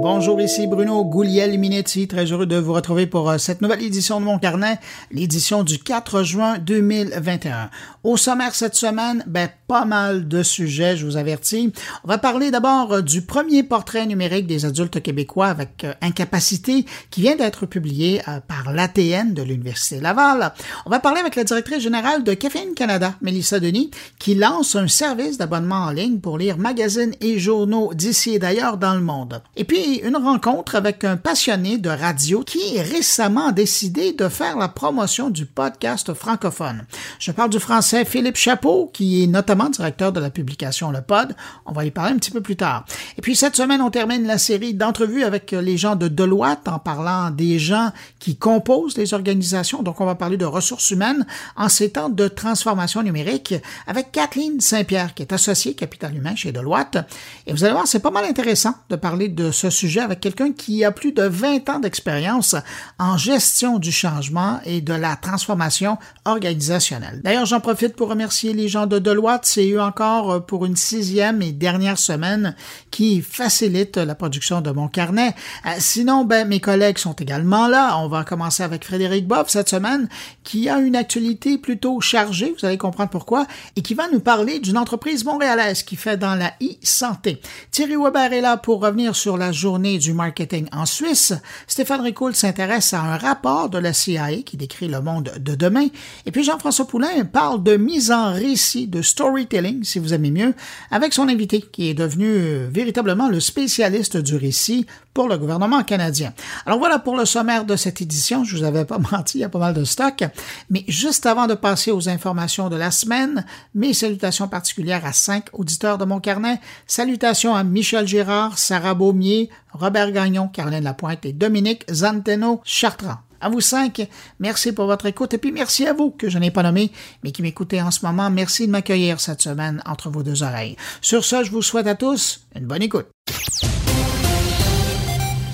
Bonjour, ici Bruno Gouliel-Minetti, très heureux de vous retrouver pour euh, cette nouvelle édition de mon carnet, l'édition du 4 juin 2021. Au sommaire cette semaine, ben, pas mal de sujets, je vous avertis. On va parler d'abord euh, du premier portrait numérique des adultes québécois avec euh, incapacité qui vient d'être publié par l'ATN de l'Université Laval. On va parler avec la directrice générale de Caféine Canada, Mélissa Denis, qui lance un service d'abonnement en ligne pour lire magazines et journaux d'ici et d'ailleurs dans le monde. Et puis, une rencontre avec un passionné de radio qui récemment décidé de faire la promotion du podcast francophone. Je parle du français Philippe Chapeau, qui est notamment directeur de la publication Le Pod. On va y parler un petit peu plus tard. Et puis cette semaine, on termine la série d'entrevues avec les gens de Deloitte en parlant des gens qui composent les organisations. Donc, on va parler de ressources humaines en ces temps de transformation numérique avec Kathleen Saint-Pierre, qui est associée capital humain chez Deloitte. Et vous allez voir, c'est pas mal intéressant de parler de ce sujet avec quelqu'un qui a plus de 20 ans d'expérience en gestion du changement et de la transformation organisationnelle. D'ailleurs, j'en profite pour remercier les gens de Deloitte. C'est eux encore pour une sixième et dernière semaine qui facilite la production de mon carnet. Euh, sinon, ben, mes collègues sont également là. On va commencer avec Frédéric Bob cette semaine qui a une actualité plutôt chargée, vous allez comprendre pourquoi, et qui va nous parler d'une entreprise montréalaise qui fait dans la e-santé. Thierry Weber est là pour revenir sur la journée du marketing en Suisse, Stéphane Ricoul s'intéresse à un rapport de la CIA qui décrit le monde de demain. Et puis Jean-François Poulain parle de mise en récit, de storytelling, si vous aimez mieux, avec son invité qui est devenu euh, véritablement le spécialiste du récit pour le gouvernement canadien. Alors voilà pour le sommaire de cette édition. Je vous avais pas menti, il y a pas mal de stock. Mais juste avant de passer aux informations de la semaine, mes salutations particulières à cinq auditeurs de mon carnet. Salutations à Michel Girard, Sarah Beaumier, Robert Gagnon, Caroline Lapointe et Dominique Zanteno Chartrand. À vous cinq, merci pour votre écoute et puis merci à vous que je n'ai pas nommé, mais qui m'écoutez en ce moment. Merci de m'accueillir cette semaine entre vos deux oreilles. Sur ce, je vous souhaite à tous une bonne écoute.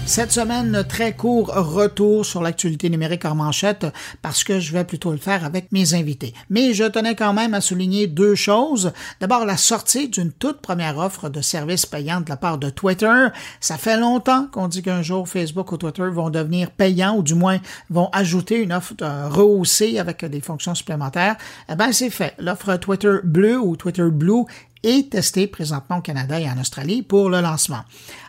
Cette semaine, très court retour sur l'actualité numérique en manchette parce que je vais plutôt le faire avec mes invités. Mais je tenais quand même à souligner deux choses. D'abord, la sortie d'une toute première offre de services payants de la part de Twitter. Ça fait longtemps qu'on dit qu'un jour Facebook ou Twitter vont devenir payants ou du moins vont ajouter une offre rehaussée avec des fonctions supplémentaires. Eh bien, c'est fait. L'offre Twitter Bleu ou Twitter Blue est testée présentement au Canada et en Australie pour le lancement.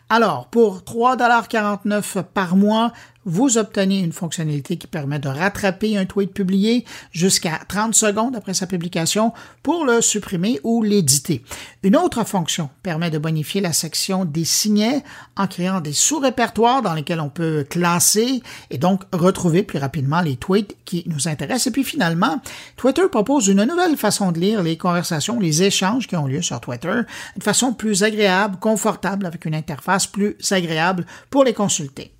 Alors, pour 3,49 par mois, vous obtenez une fonctionnalité qui permet de rattraper un tweet publié jusqu'à 30 secondes après sa publication pour le supprimer ou l'éditer. Une autre fonction permet de bonifier la section des signets en créant des sous-répertoires dans lesquels on peut classer et donc retrouver plus rapidement les tweets qui nous intéressent. Et puis finalement, Twitter propose une nouvelle façon de lire les conversations, les échanges qui ont lieu sur Twitter, une façon plus agréable, confortable, avec une interface plus agréable pour les consulter.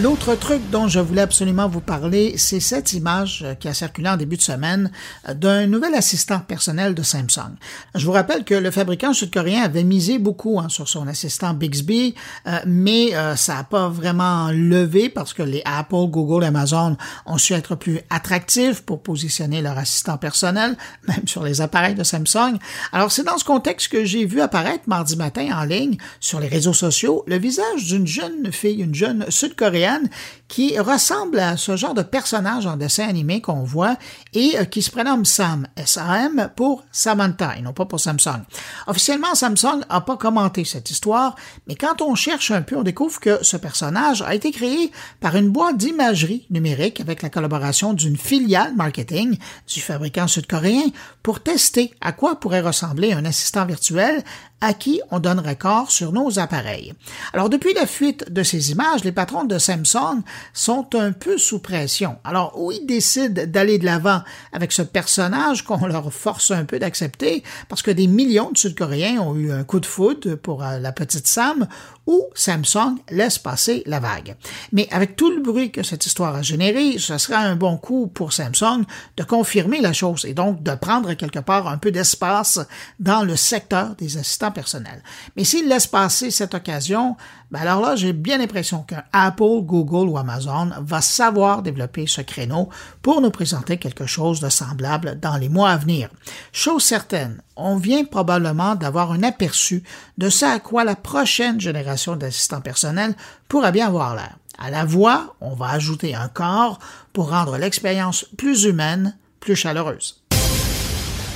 L'autre truc dont je voulais absolument vous parler, c'est cette image qui a circulé en début de semaine d'un nouvel assistant personnel de Samsung. Je vous rappelle que le fabricant sud-coréen avait misé beaucoup hein, sur son assistant Bixby, euh, mais euh, ça n'a pas vraiment levé parce que les Apple, Google, Amazon ont su être plus attractifs pour positionner leur assistant personnel, même sur les appareils de Samsung. Alors c'est dans ce contexte que j'ai vu apparaître mardi matin en ligne sur les réseaux sociaux le visage d'une jeune fille, une jeune sud-coréenne again qui ressemble à ce genre de personnage en dessin animé qu'on voit et euh, qui se prénomme Sam, S-A-M, pour Samantha et non pas pour Samsung. Officiellement, Samsung n'a pas commenté cette histoire, mais quand on cherche un peu, on découvre que ce personnage a été créé par une boîte d'imagerie numérique avec la collaboration d'une filiale marketing du fabricant sud-coréen pour tester à quoi pourrait ressembler un assistant virtuel à qui on donnerait corps sur nos appareils. Alors depuis la fuite de ces images, les patrons de Samsung sont un peu sous pression. Alors où ils décident d'aller de l'avant avec ce personnage qu'on leur force un peu d'accepter parce que des millions de Sud-Coréens ont eu un coup de foudre pour euh, la petite Sam ou Samsung laisse passer la vague. Mais avec tout le bruit que cette histoire a généré, ce serait un bon coup pour Samsung de confirmer la chose et donc de prendre quelque part un peu d'espace dans le secteur des assistants assistant personnel. Mais s'il laisse passer cette occasion, ben alors là, j'ai bien l'impression qu'un Apple, Google ou Amazon va savoir développer ce créneau pour nous présenter quelque chose de semblable dans les mois à venir. Chose certaine, on vient probablement d'avoir un aperçu de ce à quoi la prochaine génération d'assistants personnels pourra bien avoir l'air. À la voix, on va ajouter un corps pour rendre l'expérience plus humaine, plus chaleureuse.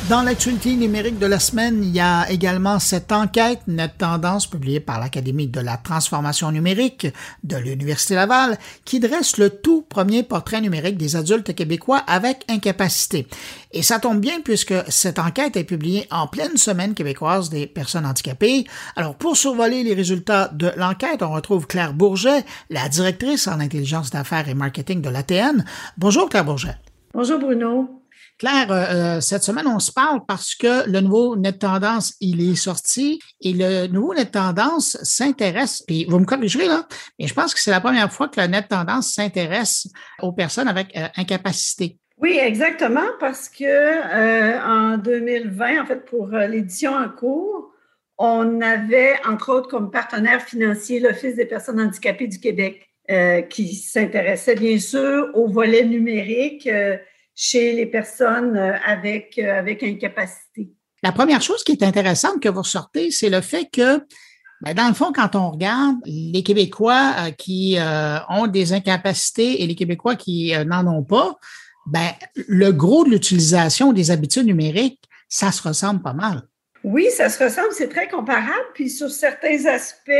Dans l'actualité numérique de la semaine, il y a également cette enquête Net Tendance publiée par l'Académie de la transformation numérique de l'Université Laval qui dresse le tout premier portrait numérique des adultes québécois avec incapacité. Et ça tombe bien puisque cette enquête est publiée en pleine semaine québécoise des personnes handicapées. Alors pour survoler les résultats de l'enquête, on retrouve Claire Bourget, la directrice en intelligence d'affaires et marketing de l'ATN. Bonjour Claire Bourget. Bonjour Bruno. Claire, euh, euh, cette semaine, on se parle parce que le nouveau Net Tendance, il est sorti et le nouveau Net Tendance s'intéresse, puis vous me corrigerez là, mais je pense que c'est la première fois que le Net Tendance s'intéresse aux personnes avec euh, incapacité. Oui, exactement, parce que en 2020, en fait, pour l'édition en cours, on avait, entre autres, comme partenaire financier l'Office des personnes handicapées du Québec, qui s'intéressait bien sûr au volet numérique chez les personnes euh, avec, euh, avec incapacité. La première chose qui est intéressante que vous ressortez, c'est le fait que, ben, dans le fond, quand on regarde les Québécois euh, qui ont des incapacités et les Québécois qui n'en ont pas, ben, le gros de l'utilisation des habitudes numériques, ça se ressemble pas mal. Oui, ça se ressemble, c'est très comparable. Puis sur certains aspects,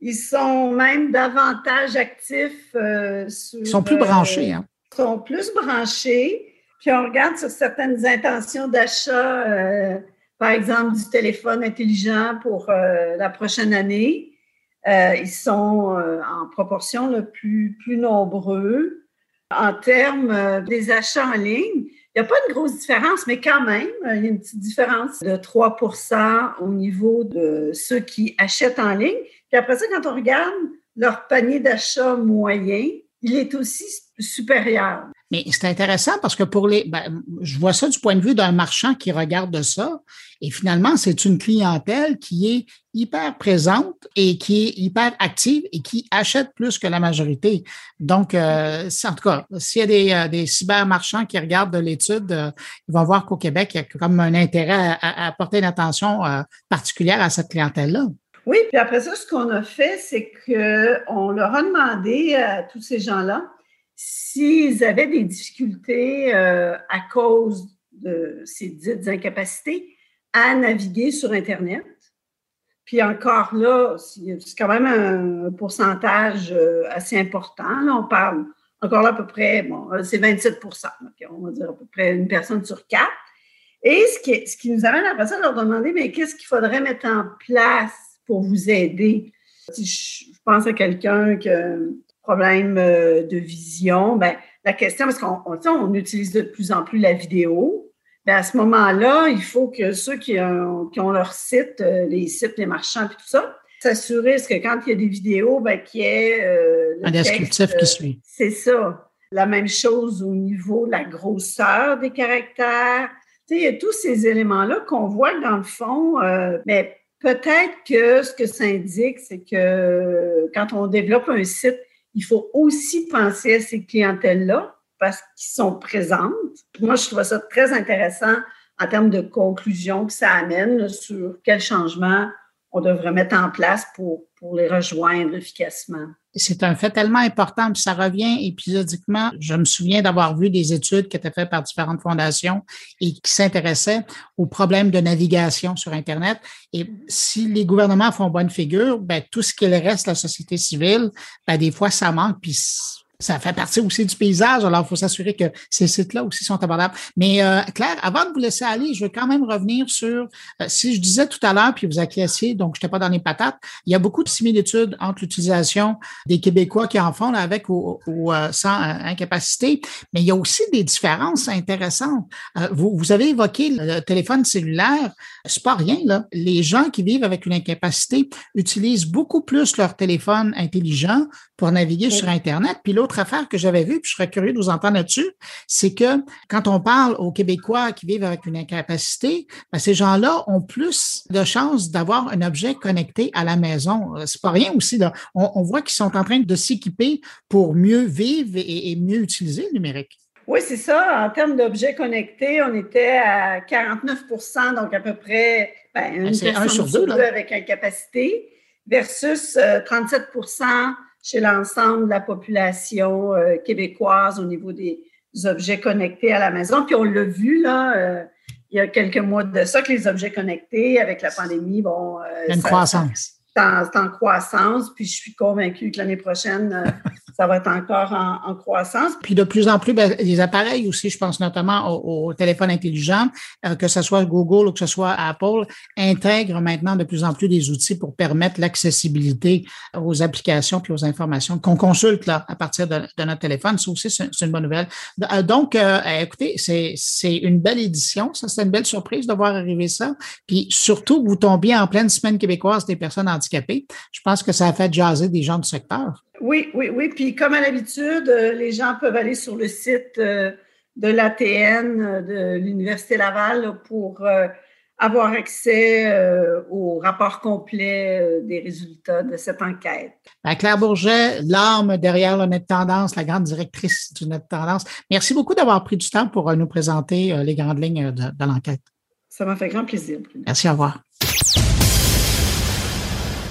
ils sont même davantage actifs. ils sont plus branchés. Hein? sont plus branchés. Puis on regarde sur certaines intentions d'achat, euh, par exemple du téléphone intelligent pour euh, la prochaine année. Euh, ils sont en proportion le plus, plus nombreux. En termes des achats en ligne, il n'y a pas de grosse différence, mais quand même, il y a une petite différence de 3% au niveau de ceux qui achètent en ligne. Puis après ça, quand on regarde leur panier d'achat moyen, il est aussi supérieur. Mais c'est intéressant parce que pour les, ben, je vois ça du point de vue d'un marchand qui regarde ça. Et finalement, c'est une clientèle qui est hyper présente et qui est hyper active et qui achète plus que la majorité. Donc, euh, en tout cas, s'il y a des, euh, des cybermarchands qui regardent de l'étude, euh, ils vont voir qu'au Québec, il y a comme un intérêt à, à porter une attention particulière à cette clientèle-là. Oui, puis après ça, ce qu'on a fait, c'est qu'on leur a demandé à tous ces gens-là s'ils avaient des difficultés euh, à cause de ces dites incapacités à naviguer sur Internet. Puis encore là, c'est quand même un pourcentage euh, assez important. Là, on parle encore là à peu près, bon, c'est 27% on va dire à peu près une personne sur quatre. Et ce qui, ce qui nous amène après ça à leur demander, mais qu'est-ce qu'il faudrait mettre en place pour vous aider? Si je pense à quelqu'un qui a un problème euh, de vision, ben, la question, parce qu'on on, utilise de plus en plus la vidéo, ben, à ce moment-là, il faut que ceux qui ont, qui ont leur site, euh, les sites, les marchands et tout ça, s'assurer que quand il y a des vidéos, ben, qu'il y ait euh, un descriptif qui suit. C'est ça. La même chose au niveau de la grosseur des caractères. Tu sais, il y a tous ces éléments-là qu'on voit dans le fond, mais Peut-être que ce que ça indique, c'est que quand on développe un site, il faut aussi penser à ces clientèles-là parce qu'ils sont présentes. Moi, je trouve ça très intéressant en termes de conclusion que ça amène sur quel changement on devrait mettre en place pour, pour les rejoindre efficacement. C'est un fait tellement important, puis ça revient épisodiquement. Je me souviens d'avoir vu des études qui étaient faites par différentes fondations et qui s'intéressaient aux problèmes de navigation sur Internet. Et si les gouvernements font bonne figure, ben, tout ce qu'il reste, la société civile, ben, des fois, ça manque, puis ça fait partie aussi du paysage, alors il faut s'assurer que ces sites-là aussi sont abordables. Mais euh, Claire, avant de vous laisser aller, je veux quand même revenir sur, euh, si je disais tout à l'heure, puis vous acquiesciez, donc je n'étais pas dans les patates, il y a beaucoup de similitudes entre l'utilisation des Québécois qui en font avec ou, euh, sans incapacité, mais il y a aussi des différences intéressantes. Vous, vous, avez évoqué le téléphone cellulaire, c'est pas rien, là. Les gens qui vivent avec une incapacité utilisent beaucoup plus leur téléphone intelligent pour naviguer sur Internet, puis là, l'autre affaire que j'avais vue, puis je serais curieux de vous entendre là-dessus, c'est que quand on parle aux Québécois qui vivent avec une incapacité, ben, ces gens-là ont plus de chances d'avoir un objet connecté à la maison. C'est pas rien aussi. Là. On, voit qu'ils sont en train de s'équiper pour mieux vivre et, mieux utiliser le numérique. Oui, c'est ça. En termes d'objets connectés, on était à 49% donc à peu près ben, une ben, personne sur deux, avec incapacité versus 37 euh, chez l'ensemble de la population euh, québécoise au niveau des objets connectés à la maison. Puis on l'a vu, là, euh, il y a quelques mois de ça, que les objets connectés avec la pandémie, bon... une croissance c'est en, croissance, puis je suis convaincue que l'année prochaine, euh, ça va être encore en, croissance. Puis de plus en plus, ben, les appareils aussi, je pense notamment aux, téléphones intelligents, euh, que ce soit Google ou que ce soit Apple, intègrent maintenant de plus en plus des outils pour permettre l'accessibilité aux applications puis aux informations qu'on consulte là à partir de, notre téléphone. Ça aussi, c'est une bonne nouvelle. Euh, donc, écoutez, c'est une belle édition. Ça, c'est une belle surprise de voir arriver ça. Puis surtout, vous tombiez en pleine semaine québécoise des personnes en je pense que ça a fait jaser des gens du secteur. Oui, oui, oui. Puis comme à l'habitude, euh, les gens peuvent aller sur le site euh, de l'ATN euh, de l'Université Laval pour avoir accès au rapport complet des résultats de cette enquête. Ben, Claire Bourget, l'arme derrière le Net Tendance, la grande directrice du Net Tendance. Merci beaucoup d'avoir pris du temps pour nous présenter les grandes lignes de, de l'enquête. Ça m'a fait grand plaisir. Merci, au revoir.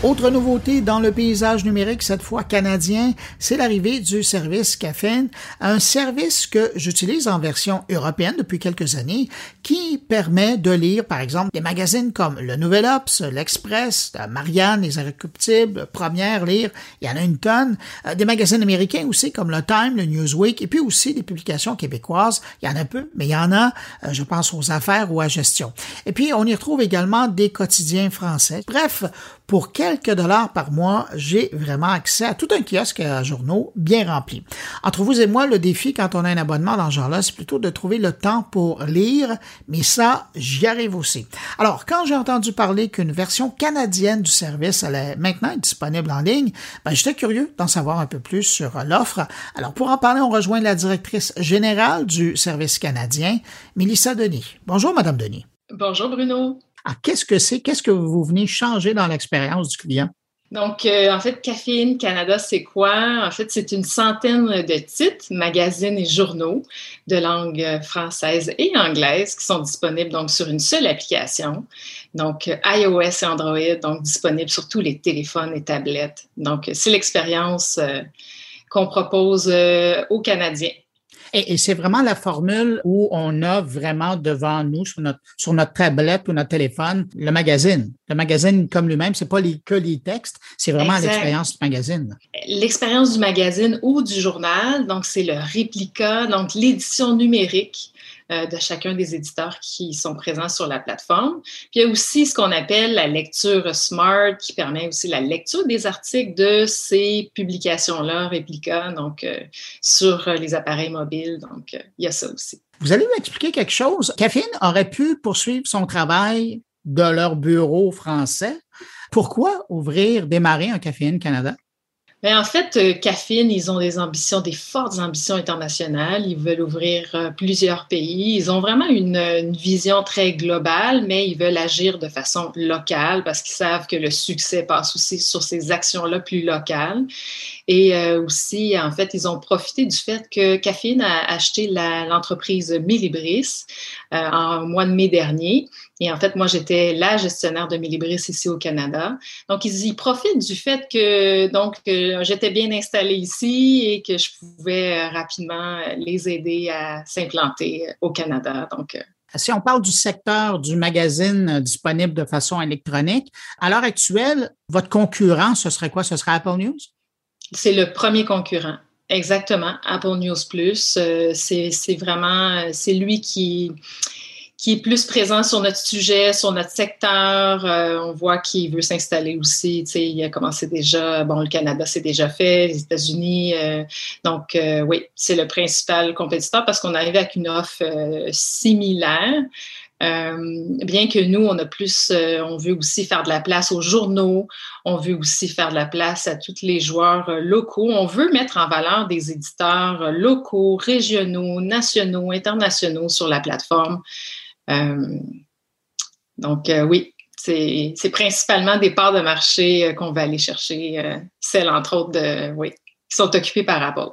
Autre nouveauté dans le paysage numérique, cette fois canadien, c'est l'arrivée du service Caffeine, un service que j'utilise en version européenne depuis quelques années, qui permet de lire, par exemple, des magazines comme Le Nouvel Ops, L'Express, Marianne, Les Inrecuptibles, Première, Lire, il y en a une tonne, euh, des magazines américains aussi comme le Time, le Newsweek, et puis aussi des publications québécoises, il y en a peu, mais il y en a, euh, je pense aux affaires ou à gestion. Et puis, on y retrouve également des quotidiens français. Bref, pour quelques dollars par mois, j'ai vraiment accès à tout un kiosque à journaux bien rempli. Entre vous et moi, le défi quand on a un abonnement dans ce genre-là, c'est plutôt de trouver le temps pour lire, mais ça, j'y arrive aussi. Alors, quand j'ai entendu parler qu'une version canadienne du service allait maintenant être disponible en ligne, ben, j'étais curieux d'en savoir un peu plus sur l'offre. Alors, pour en parler, on rejoint la directrice générale du service canadien, Mélissa Denis. Bonjour, Madame Denis. Bonjour, Bruno. Qu'est-ce que c'est? Qu'est-ce que vous venez changer dans l'expérience du client? Donc, euh, en fait, Caféine Canada, c'est quoi? En fait, c'est une centaine de titres, magazines et journaux de langue française et anglaise qui sont disponibles donc sur une seule application. Donc, iOS et Android, donc disponibles sur tous les téléphones et tablettes. Donc, c'est l'expérience euh, qu'on propose euh, aux Canadiens. Et, c'est vraiment la formule où on a vraiment devant nous, sur notre, sur notre tablette ou notre téléphone, le magazine. Le magazine comme lui-même, c'est pas les, que les textes, c'est vraiment l'expérience du magazine. L'expérience du magazine ou du journal, donc c'est le réplica, donc l'édition numérique euh, de chacun des éditeurs qui sont présents sur la plateforme. Puis il y a aussi ce qu'on appelle la lecture smart qui permet aussi la lecture des articles de ces publications-là, réplica, donc euh, sur les appareils mobiles. Donc, euh, il y a ça aussi. Vous allez m'expliquer quelque chose. Caféine aurait pu poursuivre son travail de leur bureau français. Pourquoi ouvrir, démarrer un Caféine Canada? En fait, euh, Cafine, ils ont des ambitions, des fortes ambitions internationales. Ils veulent ouvrir euh, plusieurs pays. Ils ont vraiment une, vision très globale, mais ils veulent agir de façon locale parce qu'ils savent que le succès passe aussi sur ces actions-là plus locales. Et euh, aussi, en fait, ils ont profité du fait que Cafine a acheté l'entreprise Milibris en mois de mai dernier. Et en fait, moi, j'étais la gestionnaire de Milibris ici au Canada. Donc, ils y profitent du fait que donc j'étais bien installée ici et que je pouvais euh, rapidement les aider à s'implanter au Canada. Donc, euh, si on parle du secteur du magazine disponible de façon électronique, à l'heure actuelle, votre concurrent, ce serait quoi? Ce serait Apple News? C'est le premier concurrent. Exactement. Apple News Plus, euh, c'est vraiment, c'est lui qui, qui est plus présent sur notre sujet, sur notre secteur. Euh, on voit qu'il veut s'installer aussi. Tu sais, il a commencé déjà, bon, le Canada, c'est déjà fait, les États-Unis. Euh, donc, euh, oui, c'est le principal compétiteur parce qu'on arrive avec une offre similaire. Bien que nous, on a plus, on veut aussi faire de la place aux journaux, on veut aussi faire de la place à tous les joueurs locaux. On veut mettre en valeur des éditeurs locaux, régionaux, nationaux, internationaux sur la plateforme. Donc, oui, c'est principalement des parts de marché qu'on va aller chercher, celles entre autres de, oui, qui sont occupées par Apple.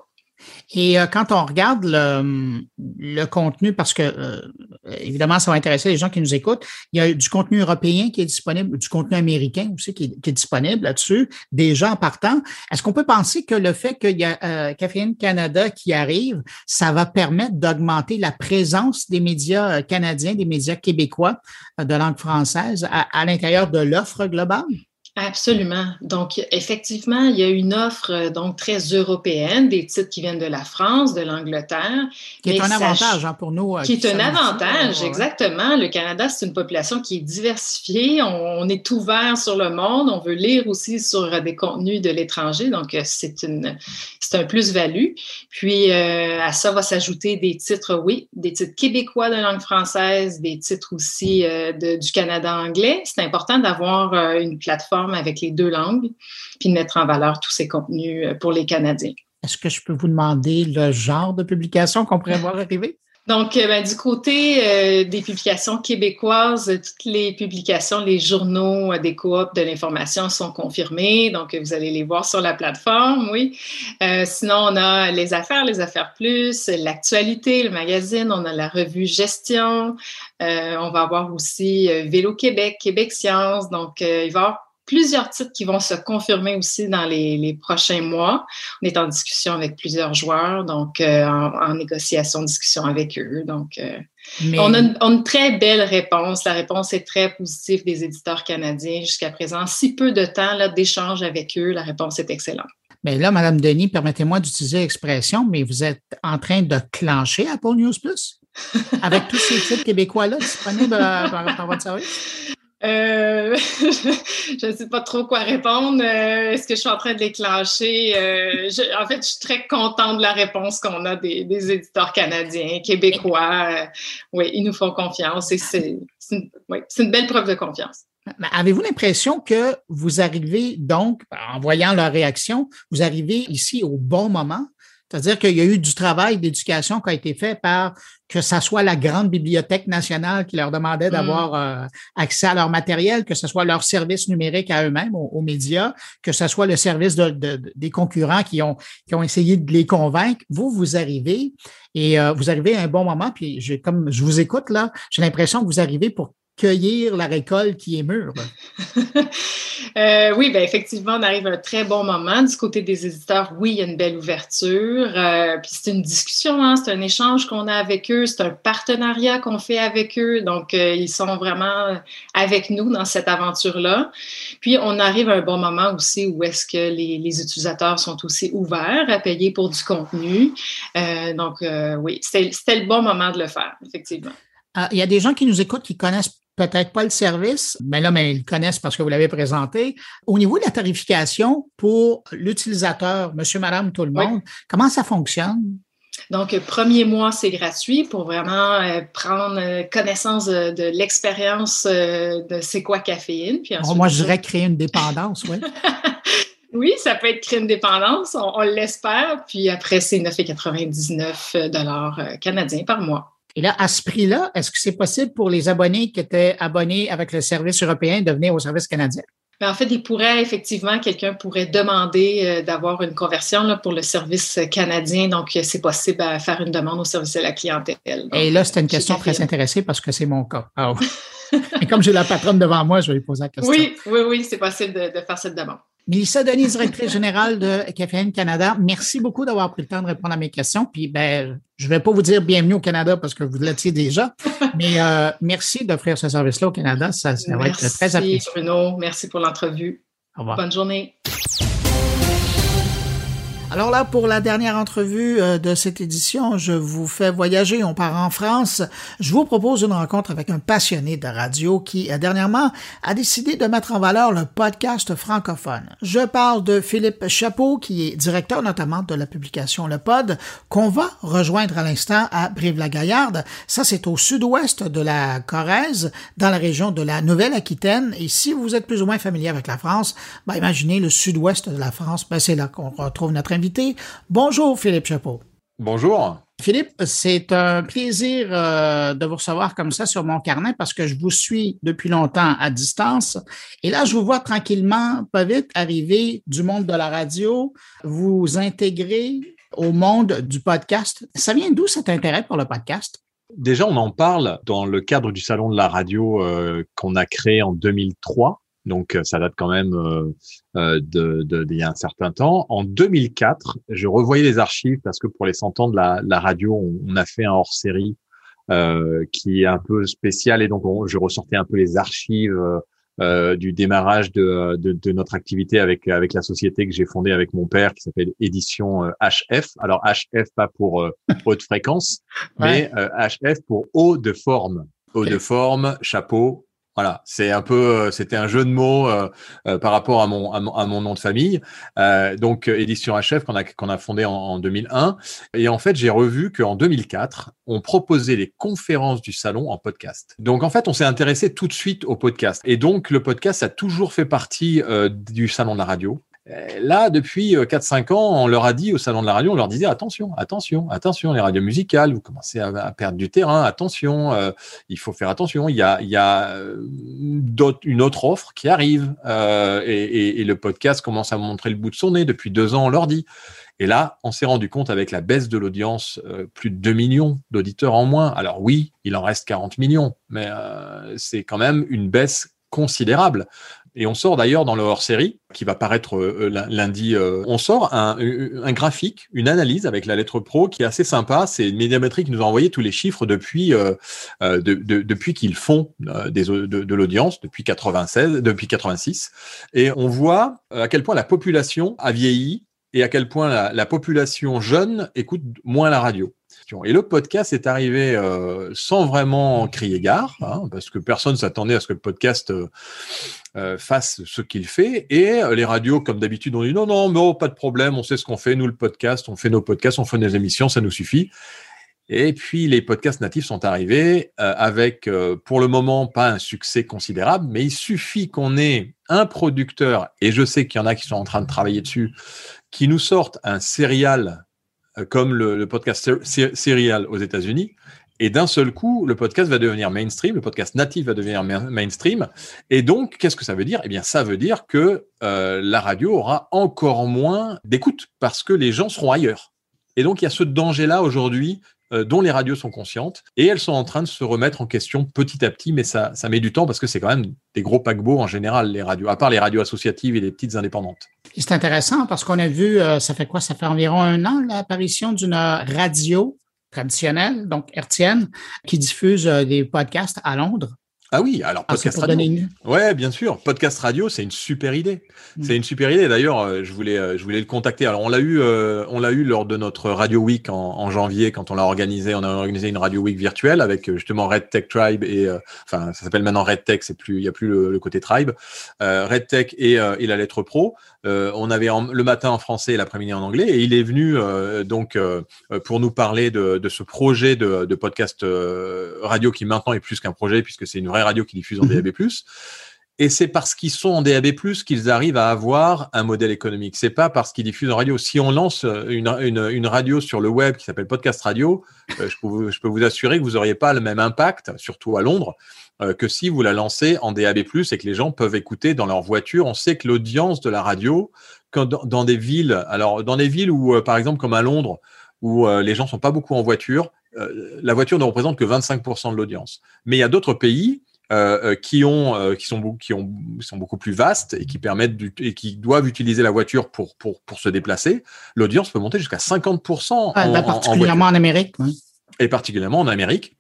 Et euh, quand on regarde le, contenu, parce que euh, évidemment, ça va intéresser les gens qui nous écoutent, il y a du contenu européen qui est disponible, du contenu américain aussi qui est, disponible là-dessus, déjà en partant. Est-ce qu'on peut penser que le fait qu'il y a euh, Caféine Canada qui arrive, ça va permettre d'augmenter la présence des médias euh, canadiens, des médias québécois de langue française à l'intérieur de l'offre globale? Absolument. Donc, effectivement, il y a une offre euh, donc très européenne, des titres qui viennent de la France, de l'Angleterre. Qui est un avantage hein, pour nous. Euh, qui, est un avantage, exactement. Le Canada, c'est une population qui est diversifiée. On, est ouvert sur le monde. On veut lire aussi sur euh, des contenus de l'étranger. Donc, c'est une, c'est un plus-value. Puis, à ça va s'ajouter des titres, oui, des titres québécois de langue française, des titres aussi du Canada anglais. C'est important d'avoir une plateforme avec les deux langues, puis de mettre en valeur tous ces contenus euh, pour les Canadiens. Est-ce que je peux vous demander le genre de publication qu'on pourrait voir arriver? Donc, euh, ben, du côté euh, des publications québécoises, toutes les publications, les journaux des coops de l'information sont confirmés. Donc, vous allez les voir sur la plateforme, oui. sinon, on a les affaires, les affaires plus, l'actualité, le magazine, on a la revue Gestion. on va avoir aussi Vélo Québec, Québec Science. Donc, il va y avoir plusieurs titres qui vont se confirmer aussi dans les, prochains mois. On est en discussion avec plusieurs joueurs, donc euh, en, négociation, discussion avec eux. Donc, euh, on, a une, très belle réponse. La réponse est très positive des éditeurs canadiens jusqu'à présent. Si peu de temps d'échange avec eux, la réponse est excellente. Mais là, Madame Denis, permettez-moi d'utiliser l'expression, mais vous êtes en train de clencher Apple News Plus avec tous ces titres québécois-là disponibles euh, par votre service? Euh, je ne sais pas trop quoi répondre. Euh, est-ce que je suis en train de déclencher? Euh, en fait, je suis très contente de la réponse qu'on a des, éditeurs canadiens, québécois. oui, ils nous font confiance et c'est une, une belle preuve de confiance. Avez-vous l'impression que vous arrivez donc, en voyant leur réaction, vous arrivez ici au bon moment? C'est-à-dire qu'il y a eu du travail d'éducation qui a été fait par que ce soit la grande bibliothèque nationale qui leur demandait mm. d'avoir euh, accès à leur matériel, que ce soit leur service numérique à eux-mêmes, aux, médias, que ce soit le service des concurrents qui ont, qui ont essayé de les convaincre. Vous, vous arrivez et euh, vous arrivez à un bon moment, puis comme je vous écoute là, j'ai l'impression que vous arrivez pour cueillir la récolte qui est mûre. euh, oui, bien, effectivement, on arrive à un très bon moment. Du côté des éditeurs, oui, il y a une belle ouverture. Euh, puis c'est une discussion, hein, c'est un échange qu'on a avec eux, c'est un partenariat qu'on fait avec eux. Donc, euh, ils sont vraiment avec nous dans cette aventure-là. Puis, on arrive à un bon moment aussi où est-ce que les, les, utilisateurs sont aussi ouverts à payer pour du contenu. Donc, oui, c'était le bon moment de le faire, effectivement. Il y a des gens qui nous écoutent qui connaissent peut-être pas le service, mais là, mais ils connaissent parce que vous l'avez présenté. Au niveau de la tarification pour l'utilisateur, monsieur, madame, tout le monde, comment ça fonctionne? Donc, premier mois, c'est gratuit pour vraiment euh, prendre euh, connaissance de, l'expérience euh, de c'est quoi caféine. Puis moi, je dirais créer une dépendance, oui. oui, ça peut être créer une dépendance, on, on l'espère. Puis après, c'est 9,99 canadiens par mois. Et là, à ce prix-là, est-ce que c'est possible pour les abonnés qui étaient abonnés avec le service européen de venir au service canadien? Ben, en fait, il pourrait effectivement, quelqu'un pourrait demander euh, d'avoir une conversion là, pour le service canadien. Donc, c'est possible à faire une demande au service de la clientèle. Et là, c'était une question très intéressée parce que c'est mon cas. Ah Et comme j'ai la patronne devant moi, je vais lui poser la question. Oui, oui, oui, c'est possible de, de faire cette demande. Mélissa Denis, directrice générale de Caféine Canada, merci beaucoup d'avoir pris le temps de répondre à mes questions. Puis, ben, je ne vais pas vous dire bienvenue au Canada parce que vous l'étiez déjà, mais euh, merci d'offrir ce service-là au Canada. Ça, va être très apprécié. Bruno. Merci pour l'entrevue. Au revoir. Bonne journée. Alors là, pour la dernière entrevue euh, de cette édition, je vous fais voyager, on part en France. Je vous propose une rencontre avec un passionné de radio qui, euh, dernièrement, a décidé de mettre en valeur le podcast francophone. Je parle de Philippe Chapeau, qui est directeur notamment de la publication Le Pod, qu'on va rejoindre à l'instant à Brive-la-Gaillarde. Ça, c'est au sud-ouest de la Corrèze, dans la région de la Nouvelle-Aquitaine. Et si vous êtes plus ou moins familier avec la France, ben, imaginez le sud-ouest de la France, ben, c'est là qu'on retrouve notre Bonjour Philippe Chapeau. Bonjour. Philippe, c'est un plaisir euh, de vous recevoir comme ça sur mon carnet parce que je vous suis depuis longtemps à distance. Et là, je vous vois tranquillement, pas vite, arriver du monde de la radio, vous intégrer au monde du podcast. Ça vient d'où cet intérêt pour le podcast? Déjà, on en parle dans le cadre du Salon de la radio euh, qu'on a créé en 2003 donc euh, ça date quand même euh, euh, de, de, d'il y a un certain temps. En 2004, je revoyais les archives parce que pour les 100 ans de la, la radio, on, a fait un hors-série euh, qui est un peu spécial et donc je ressortais un peu les archives euh, du démarrage de, de, de, notre activité avec avec la société que j'ai fondée avec mon père qui s'appelle Édition HF. Alors HF pas pour haute fréquence, mais HF pour haut de forme. Haut de forme, chapeau, voilà, c'est un peu, euh, c'était un jeu de mots euh, euh, par rapport à mon, à mon, nom de famille. donc édition HF qu'on a a fondé en, en, 2001 et en fait j'ai revu qu'en 2004 on proposait les conférences du salon en podcast. Donc en fait on s'est intéressé tout de suite au podcast et donc le podcast a toujours fait partie du salon de la radio. Euh, là, depuis 4-5 euh, ans, on leur a dit au salon de la radio, on leur disait attention, attention, attention, les radios musicales, vous commencez à, perdre du terrain, attention, euh, il faut faire attention. Il y a, il y a une autre offre qui arrive et, le podcast commence à montrer le bout de son nez. Depuis deux ans, on leur dit. Et là, on s'est rendu compte avec la baisse de l'audience, plus de 2 millions d'auditeurs en moins. Alors oui, il en reste 40 millions, mais c'est quand même une baisse considérable. Et on sort d'ailleurs dans le hors-série, qui va paraître euh, lundi, euh, on sort un, un, graphique, une analyse avec la lettre pro qui est assez sympa. C'est Médiamétrie qui nous a envoyé tous les chiffres depuis, euh, de, de, depuis qu'ils font des, de, de l'audience, depuis 96, depuis 86. Et on voit à quel point la population a vieilli et à quel point la, la population jeune écoute moins la radio. Et le podcast est arrivé euh, sans vraiment crier gare, hein, parce que personne s'attendait à ce que le podcast euh, euh, fasse ce qu'il fait. Et les radios, comme d'habitude, ont dit non, non, mais pas de problème, on sait ce qu'on fait, nous, le podcast, on fait nos podcasts, on fait nos émissions, ça nous suffit. Et puis les podcasts natifs sont arrivés avec, pour le moment, pas un succès considérable, mais il suffit qu'on ait un producteur, et je sais qu'il y en a qui sont en train de travailler dessus, qui nous sorte un serial comme le, podcast serial aux États-Unis. Et d'un seul coup, le podcast va devenir mainstream, le podcast natif va devenir mainstream. Et donc, qu'est-ce que ça veut dire? Eh bien, ça veut dire que euh, la radio aura encore moins d'écoute parce que les gens seront ailleurs. Et donc, il y a ce danger-là aujourd'hui euh, dont les radios sont conscientes et elles sont en train de se remettre en question petit à petit, mais ça, met du temps parce que c'est quand même des gros paquebots en général, les radios, à part les radios associatives et les petites indépendantes. C'est intéressant parce qu'on a vu, euh, ça fait quoi? Ça fait environ un an l'apparition d'une radio traditionnelle, donc hertzienne, qui diffuse euh, des podcasts à Londres. Ah oui, alors ah, podcast radio. Ouais, bien sûr. Podcast radio, c'est une super idée. Mm. C'est une super idée. D'ailleurs, euh, je voulais, euh, je voulais le contacter. Alors, on l'a eu, euh, on l'a eu lors de notre Radio Week en, janvier quand on l'a organisé. On a organisé une Radio Week virtuelle avec justement Red Tech Tribe et, enfin, ça s'appelle maintenant Red Tech. C'est plus, il y a plus le, côté Tribe. Red Tech et, et la lettre pro. On avait le matin en français et l'après-midi en anglais. Et il est venu donc pour nous parler de, de ce projet de, de podcast radio qui maintenant est plus qu'un projet puisque c'est une vraie radio qui diffusent en mhm. DAB+. Et c'est parce qu'ils sont en DAB+, qu'ils arrivent à avoir un modèle économique. C'est pas parce qu'ils diffusent en radio. Si on lance une, une, radio sur le web qui s'appelle Podcast Radio, euh, je, peux vous, je, peux vous, assurer que vous n'auriez pas le même impact, surtout à Londres, euh, que si vous la lancez en DAB+, et que les gens peuvent écouter dans leur voiture. On sait que l'audience de la radio, quand dans, des villes, alors dans des villes où, euh, par exemple, comme à Londres, où les gens sont pas beaucoup en voiture, la voiture ne représente que 25% de l'audience. Mais il y a d'autres pays euh, euh, qui ont euh, qui sont qui ont sont beaucoup plus vastes et qui permettent et qui doivent utiliser la voiture pour pour pour se déplacer, l'audience peut monter jusqu'à 50% ah, bah, particulièrement en, Amérique. Et particulièrement en Amérique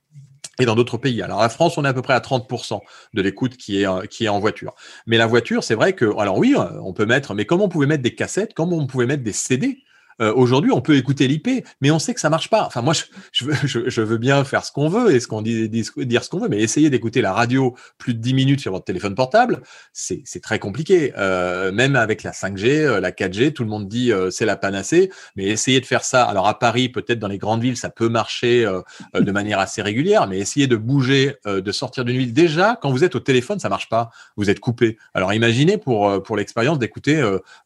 et dans d'autres pays. Alors la France, on est à peu près à 30% de l'écoute qui est qui est en voiture. Mais la voiture, c'est vrai que alors oui, on peut mettre mais comment on pouvait mettre des cassettes, comment on pouvait mettre des CD Euh, aujourd'hui, on peut écouter l'IP, mais on sait que ça marche pas. Enfin, moi, je, veux, je, veux, bien faire ce qu'on veut et ce qu'on dit, dire ce qu'on veut, mais essayer d'écouter la radio plus de 10 minutes sur votre téléphone portable, c'est très compliqué. Euh, même avec la 5G, euh, la 4G, tout le monde dit c'est la panacée, mais essayer de faire ça. Alors à Paris, peut-être dans les grandes villes, ça peut marcher de manière assez régulière, mais essayer de bouger, de sortir d'une ville. Déjà, quand vous êtes au téléphone, ça marche pas. Vous êtes coupé. Alors imaginez pour pour l'expérience d'écouter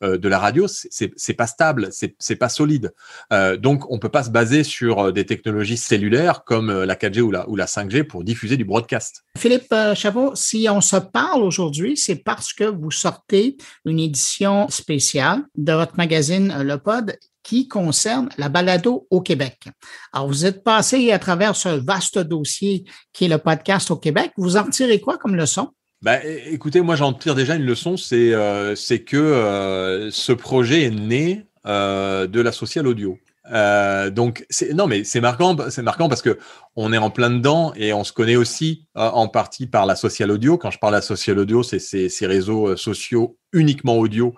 de la radio, c'est pas stable, pas solide. Euh, donc, on peut pas se baser sur euh, des technologies cellulaires comme euh, la 4G ou la, ou la 5G pour diffuser du broadcast. Philippe Chabot, si on se parle aujourd'hui, c'est parce que vous sortez une édition spéciale de votre magazine Le Pod qui concerne la balado au Québec. Alors, vous êtes passé à travers ce vaste dossier qui est le podcast au Québec. Vous en retirez quoi comme leçon? Bah, écoutez, moi j'en tire déjà une leçon, c'est c'est que ce projet est né euh, de la social audio. Euh, donc non mais c'est marquant, c'est marquant parce que on est en plein dedans et on se connaît aussi euh, en partie par la social audio. Quand je parle de la social audio, c'est ces réseaux euh, sociaux uniquement audio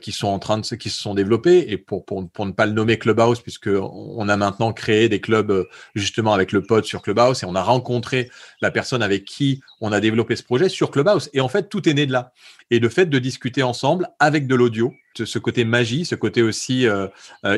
qui sont en train de qui se sont développés et pour, pour, pour ne pas le nommer Clubhouse puisque on a maintenant créé des clubs justement avec le pod sur Clubhouse et on a rencontré la personne avec qui on a développé ce projet sur Clubhouse et en fait tout est né de là et le fait de discuter ensemble avec de l'audio ce côté magie, ce côté aussi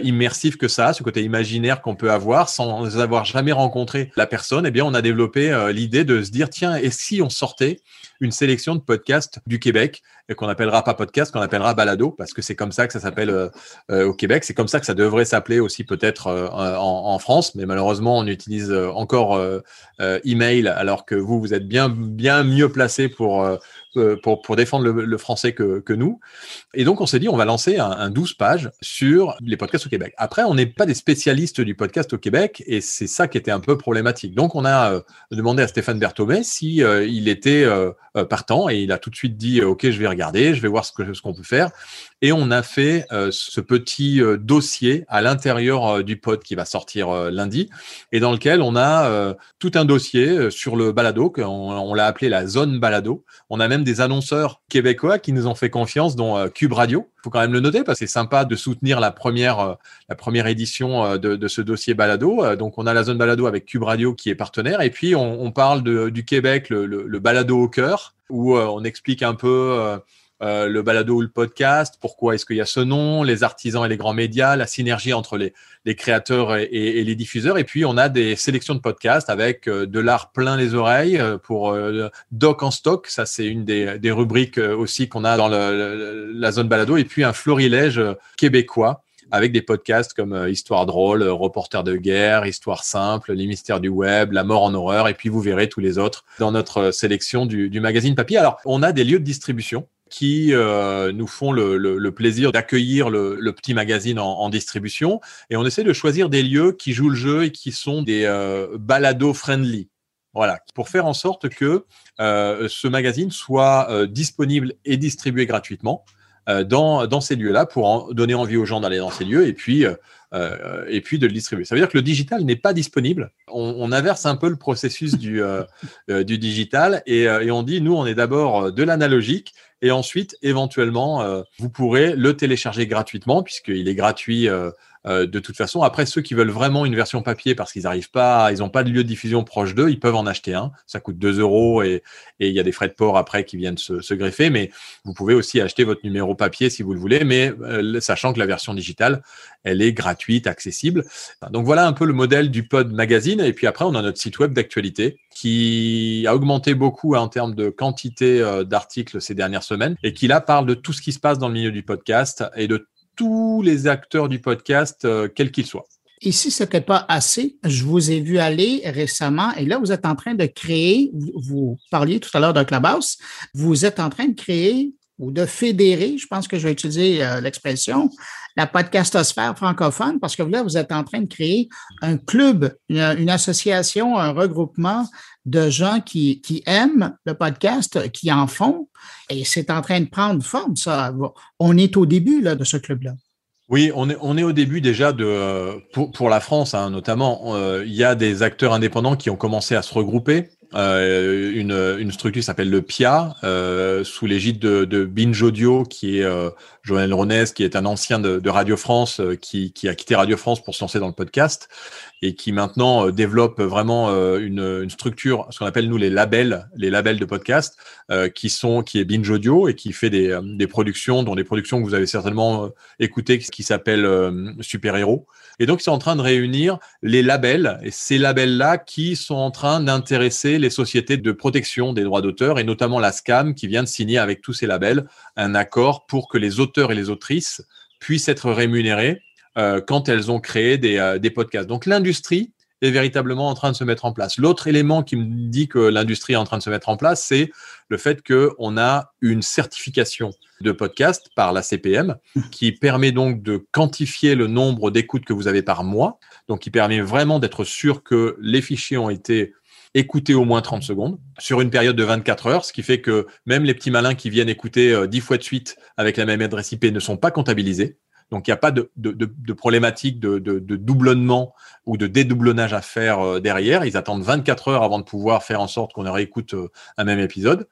immersif que ça, ce côté imaginaire qu'on peut avoir sans avoir jamais rencontré la personne, eh bien, on a développé euh, l'idée de se dire, tiens, et si on sortait une sélection de podcasts du Québec, qu'on appellera pas podcast, qu'on appellera balado, parce que c'est comme ça que ça s'appelle euh, euh, au Québec. C'est comme ça que ça devrait s'appeler aussi peut-être en, en, France, mais malheureusement, on utilise encore email, alors que vous, vous êtes bien, bien mieux placé pour pour, pour défendre le, français que, nous. Et donc, on s'est dit, on va lancer un, un 12 pages sur les podcasts au Québec. Après, on n'est pas des spécialistes du podcast au Québec et c'est ça qui était un peu problématique. Donc, on a euh, demandé à Stéphane Berthomé si euh, était euh, partant et il a tout de suite dit, OK, je vais regarder, je vais voir ce ce qu'on peut faire. Et on a fait ce petit dossier à l'intérieur du pod qui va sortir lundi et dans lequel on a tout un dossier sur le balado, qu'on on, l'a appelé la zone balado. On a même des annonceurs québécois qui nous ont fait confiance, dont euh, Cube Radio. Il faut quand même le noter parce que c'est sympa de soutenir la première, euh, la première édition euh, de, de, ce dossier balado. donc, on a la zone balado avec Cube Radio qui est partenaire. Et puis, on, on parle de, du Québec, le, le, le, balado au cœur, où on explique un peu euh, le balado ou le podcast, pourquoi est-ce qu'il y a ce nom, les artisans et les grands médias, la synergie entre les, créateurs et, les diffuseurs. Et puis, on a des sélections de podcasts avec euh, de l'art plein les oreilles euh, pour Doc en stock. Ça, c'est une des, rubriques aussi qu'on a dans la zone balado. Et puis, un florilège québécois avec des podcasts comme Histoire drôle, Reporter de guerre, Histoire simple, Les mystères du web, La mort en horreur, et puis vous verrez tous les autres dans notre sélection du, du magazine papier. Alors, on a des lieux de distribution qui euh, nous font le, plaisir d'accueillir le, petit magazine en, distribution. Et on essaie de choisir des lieux qui jouent le jeu et qui sont des euh, balado friendly. Voilà, pour faire en sorte que euh, ce magazine soit euh, disponible et distribué gratuitement dans, dans ces lieux-là pour donner envie aux gens d'aller dans ces lieux et puis, et puis de le distribuer. Ça veut dire que le digital n'est pas disponible. On, inverse un peu le processus du, du digital et on dit, nous, on est d'abord de l'analogique et ensuite, éventuellement, euh, vous pourrez le télécharger gratuitement puisqu'il est gratuit euh, de toute façon. Après, ceux qui veulent vraiment une version papier parce qu'ils n'arrivent pas, ils n'ont pas de lieu de diffusion proche d'eux, ils peuvent en acheter un. Ça coûte 2 euros et, il y a des frais de port après qui viennent se, greffer. Mais vous pouvez aussi acheter votre numéro papier si vous le voulez, mais euh, sachant que la version digitale, elle est gratuite, accessible. Donc voilà un peu le modèle du Pod Magazine. Et puis après, on a notre site web d'actualité qui a augmenté beaucoup en termes de quantité euh, d'articles ces dernières semaines et qui là parle de tout ce qui se passe dans le milieu du podcast et de tous les acteurs du podcast, euh, quels qu'ils soient. Et si ce n'était pas assez, je vous ai vu aller récemment et là, vous êtes en train de créer, vous, parliez tout à l'heure d'un clubhouse, vous êtes en train de créer ou de fédérer, je pense que je vais utiliser euh, l'expression, la podcastosphère francophone, parce que là, vous êtes en train de créer un club, une, association, un regroupement de gens qui, aiment le podcast, qui en font, et c'est en train de prendre forme, ça. On est au début de ce club-là. Oui, on est, au début déjà de pour, pour la France hein, notamment. Euh, il y a des acteurs indépendants qui ont commencé à se regrouper euh, une, structure qui s'appelle le PIA, euh, sous l'égide de, Binge Audio, qui est euh, Joël Ronès, qui est un ancien de, Radio France, qui, a quitté Radio France pour se lancer dans le podcast et qui maintenant développe vraiment une, une, structure, ce qu'on appelle nous les labels, les labels de podcast, qui sont qui est Binge Audio et qui fait des, des productions, dont des productions que vous avez certainement écoutées, qui s'appellent Super Héros. Et donc, ils sont en train de réunir les labels, et ces labels-là qui sont en train d'intéresser les sociétés de protection des droits d'auteur, et notamment la SCAM, qui vient de signer avec tous ces labels un accord pour que les auteurs et les autrices puissent être rémunérés euh, quand elles ont créé euh, des podcasts. Donc, l'industrie est véritablement en train de se mettre en place. L'autre élément qui me dit que l'industrie est en train de se mettre en place, c'est le fait qu'on a une certification de podcast par la CPM qui permet donc de quantifier le nombre d'écoutes que vous avez par mois, donc qui permet vraiment d'être sûr que les fichiers ont été écoutés au moins 30 secondes sur une période de 24 heures, ce qui fait que même les petits malins qui viennent écouter 10 euh, fois de suite avec la même adresse IP ne sont pas comptabilisés. Donc, il n'y a pas de, problématique de, doublonnement ou de dédoublonnage à faire euh, derrière. Ils attendent 24 heures avant de pouvoir faire en sorte qu'on réécoute euh, un même épisode.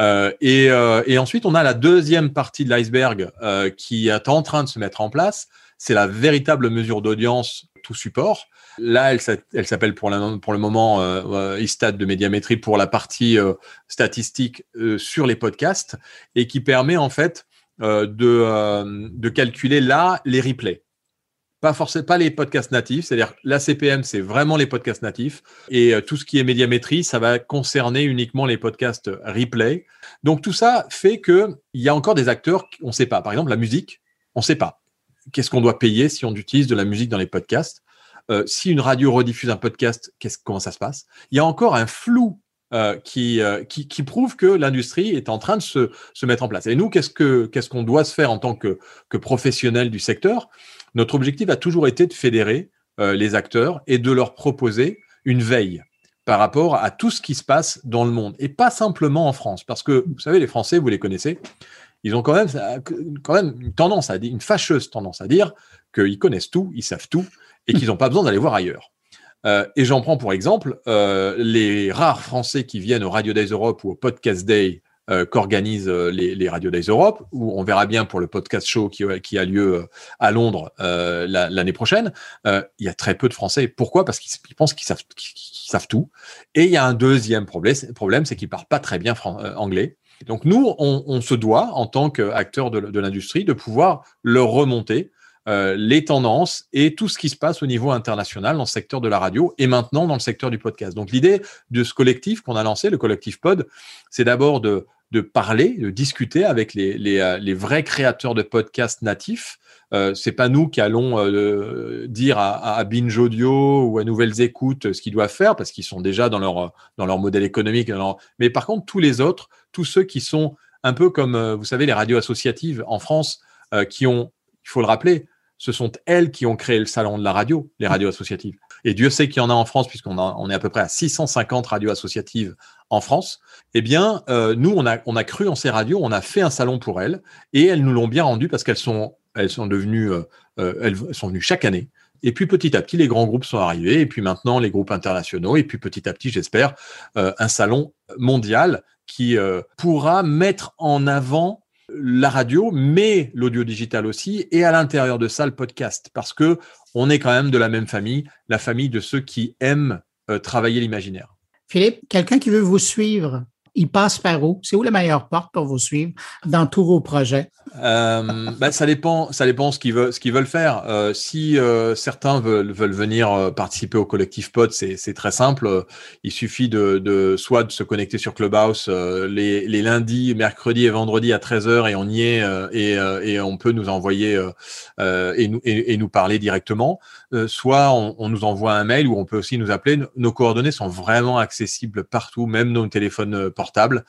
Euh, et, ensuite, on a la deuxième partie de l'iceberg qui est en train de se mettre en place. C'est la véritable mesure d'audience tout support. Là, elle, elle s'appelle pour, pour, le moment ISTAT de médiamétrie pour la partie statistique sur les podcasts et qui permet en fait euh, de, euh, de calculer là les replays. Pas forcément pas les podcasts natifs, c'est-à-dire la CPM, c'est vraiment les podcasts natifs. Et euh, tout ce qui est médiamétrie, ça va concerner uniquement les podcasts replay. Donc tout ça fait qu'il y a encore des acteurs qu'on ne sait pas. Par exemple, la musique, on ne sait pas. Qu'est-ce qu'on doit payer si on utilise de la musique dans les podcasts? Si une radio rediffuse un podcast, comment ça se passe? Il y a encore un flou euh, qui, euh, qui, qui, prouve que l'industrie est en train de se, se, mettre en place. Et nous, qu'est-ce que qu'est-ce qu'on doit se faire en tant que, que professionnels du secteur? Notre objectif a toujours été de fédérer euh, les acteurs et de leur proposer une veille par rapport à tout ce qui se passe dans le monde et pas simplement en France, parce que vous savez, les Français, vous les connaissez, ils ont quand même quand même une tendance à dire, une fâcheuse tendance à dire qu'ils connaissent tout, ils savent tout et qu'ils n'ont pas besoin d'aller voir ailleurs. Euh, et j'en prends pour exemple euh, les rares Français qui viennent au Radio Days Europe ou au Podcast Day euh, qu'organisent les, Radio Days Europe, où on verra bien pour le podcast show qui, a lieu à Londres l'année prochaine. il y a très peu de Français. Pourquoi? Parce qu'ils pensent qu'ils savent, tout. Et il y a un deuxième problème, c'est qu'ils parlent pas très bien anglais. Donc nous, on, se doit, en tant qu'acteurs de l'industrie, de pouvoir leur remonter euh, les tendances et tout ce qui se passe au niveau international dans le secteur de la radio et maintenant dans le secteur du podcast. Donc l'idée de ce collectif qu'on a lancé, le collectif Pod, c'est d'abord de, parler, de discuter avec euh, les vrais créateurs de podcasts natifs. Euh, c'est pas nous qui allons euh, dire à, à, Binge Audio ou à Nouvelles Écoutes ce qu'ils doivent faire parce qu'ils sont déjà dans leur dans leur modèle économique. Mais par contre, tous les autres, tous ceux qui sont un peu comme vous savez les radios associatives en France, qui ont faut le rappeler, ce sont elles qui ont créé le salon de la radio, les radios associatives. Et Dieu sait qu'il y en a en France, puisqu'on on est à peu près à 650 radios associatives en France. Eh bien, euh, nous, on a, on a cru en ces radios, on a fait un salon pour elles, et elles nous l'ont bien rendu parce qu'elles sont, elles sont devenues, euh, euh, elles sont venues chaque année. Et puis petit à petit, les grands groupes sont arrivés, et puis maintenant les groupes internationaux, et puis petit à petit, j'espère, un salon mondial qui pourra mettre en avant la radio, mais l'audio digital aussi, et à l'intérieur de ça, le podcast, parce que on est quand même de la même famille, la famille de ceux qui aiment euh, travailler l'imaginaire. Philippe, quelqu'un qui veut vous suivre, il passe par où? C'est où la meilleure porte pour vous suivre dans tous vos projets? Euh, bah, ça dépend, ça dépend ce qu'ils veulent, ce qu'ils veulent faire. Euh, si euh, certains veulent, venir participer au collectif Pod, c'est, très simple. Il suffit de, soit de se connecter sur Clubhouse les, lundis, mercredis et vendredis à 13h et on y est et, on peut nous envoyer et, nous parler directement. Soit on, on, nous envoie un mail ou on peut aussi nous appeler. Nos coordonnées sont vraiment accessibles partout, même nos téléphones portables.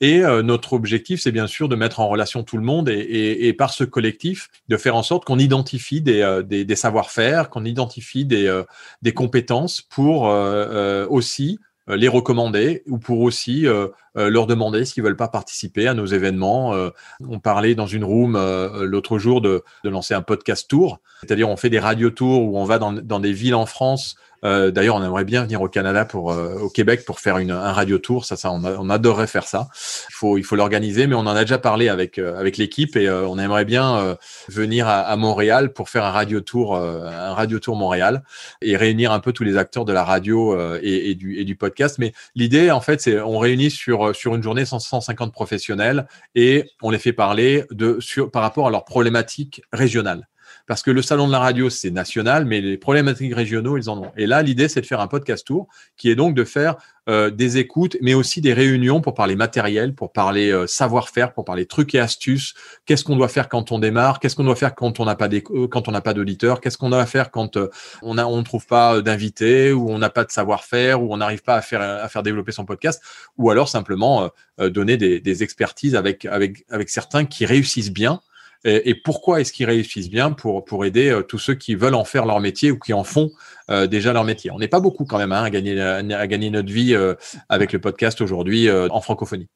Et notre objectif, c'est bien sûr de mettre en relation tout le monde et, et, et, par ce collectif de faire en sorte qu'on identifie des, euh, des, des savoir-faire, qu'on identifie des, euh, des compétences pour euh, aussi les recommander ou pour aussi leur demander s'ils veulent pas participer à nos événements. on parlait dans une room l'autre jour de, de lancer un podcast tour, c'est-à-dire on fait des radio tours où on va dans, dans des villes en France euh, d'ailleurs, on aimerait bien venir au Canada pour, euh, au Québec pour faire un radio tour. Ça, ça, on, adorerait faire ça. Il faut, il faut l'organiser, mais on en a déjà parlé avec euh, avec l'équipe et on aimerait bien venir à, Montréal pour faire un radio tour, un radio tour Montréal et réunir un peu tous les acteurs de la radio et, du, et du podcast. Mais l'idée, en fait, c'est on réunit sur sur une journée 150 professionnels et on les fait parler de par rapport à leurs problématiques régionales parce que le salon de la radio, c'est national, mais les problématiques régionaux, ils en ont. Et là, l'idée, c'est de faire un podcast tour, qui est donc de faire euh, des écoutes, mais aussi des réunions pour parler matériel, pour parler euh, savoir-faire, pour parler trucs et astuces. Qu'est-ce qu'on doit faire quand on démarre? Qu'est-ce qu'on doit faire quand on n'a pas euh, quand Qu'est-ce qu'on doit faire quand on ne trouve pas d'invités ou on n'a pas de savoir-faire ou on n'arrive pas à faire à développer son podcast? Ou alors simplement donner des, expertises avec certains qui réussissent bien et, pourquoi est-ce qu'ils réussissent bien pour, pour aider euh, tous ceux qui veulent en faire leur métier ou qui en font euh, déjà leur métier? On n'est pas beaucoup quand même hein, à, gagner, à gagner notre vie euh, avec le podcast aujourd'hui en francophonie.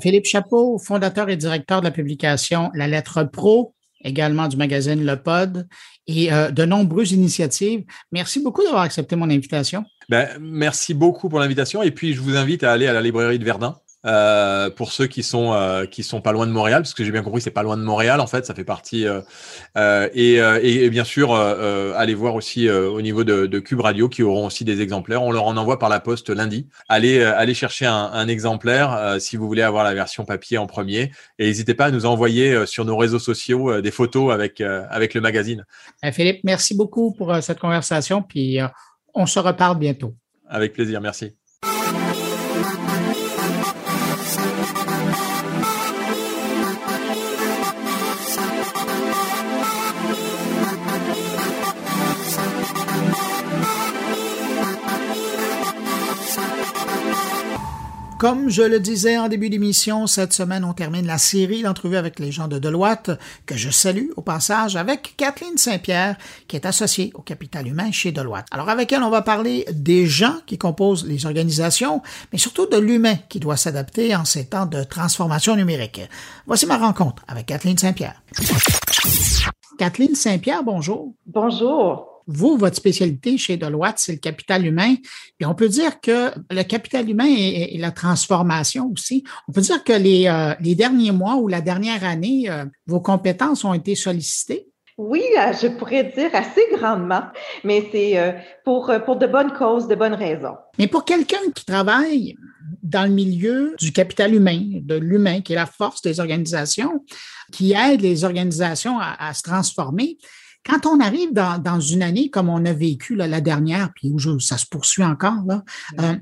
Philippe Chapeau, fondateur et directeur de la publication La Lettre Pro, également du magazine Le Pod et de nombreuses initiatives. Merci beaucoup d'avoir accepté mon invitation. Ben, merci beaucoup pour l'invitation et puis je vous invite à aller à la librairie de Verdun euh, pour ceux qui sont euh, qui sont pas loin de Montréal, parce que j'ai bien compris c'est pas loin de Montréal en fait, ça fait partie euh, euh et, et, bien sûr allez voir aussi au niveau de, de, Cube Radio qui auront aussi des exemplaires. On leur en envoie par la poste lundi. Allez allez chercher un, un exemplaire si vous voulez avoir la version papier en premier et n'hésitez pas à nous envoyer sur nos réseaux sociaux des photos avec avec le magazine. Philippe, merci beaucoup pour cette conversation puis on se reparle bientôt. Avec plaisir, merci. Comme je le disais en début d'émission, cette semaine, on termine la série d'entrevues avec les gens de Deloitte, que je salue au passage, avec Kathleen Saint-Pierre, qui est associée au capital humain chez Deloitte. Alors, avec elle, on va parler des gens qui composent les organisations, mais surtout de l'humain qui doit s'adapter en ces temps de transformation numérique. Voici ma rencontre avec Kathleen Saint-Pierre. Kathleen Saint-Pierre, bonjour. Bonjour vous, votre spécialité chez Deloitte, c'est le capital humain. Et on peut dire que le capital humain et, la transformation aussi, on peut dire que les, euh, les derniers mois ou la dernière année, euh, vos compétences ont été sollicitées. Oui, euh, je pourrais dire assez grandement, mais c'est pour, pour de bonnes causes, de bonnes raisons. Mais pour quelqu'un qui travaille dans le milieu du capital humain, de l'humain, qui est la force des organisations, qui aide les organisations à, à se transformer, quand on arrive dans, une année comme on a vécu la dernière, puis où ça se poursuit encore, euh,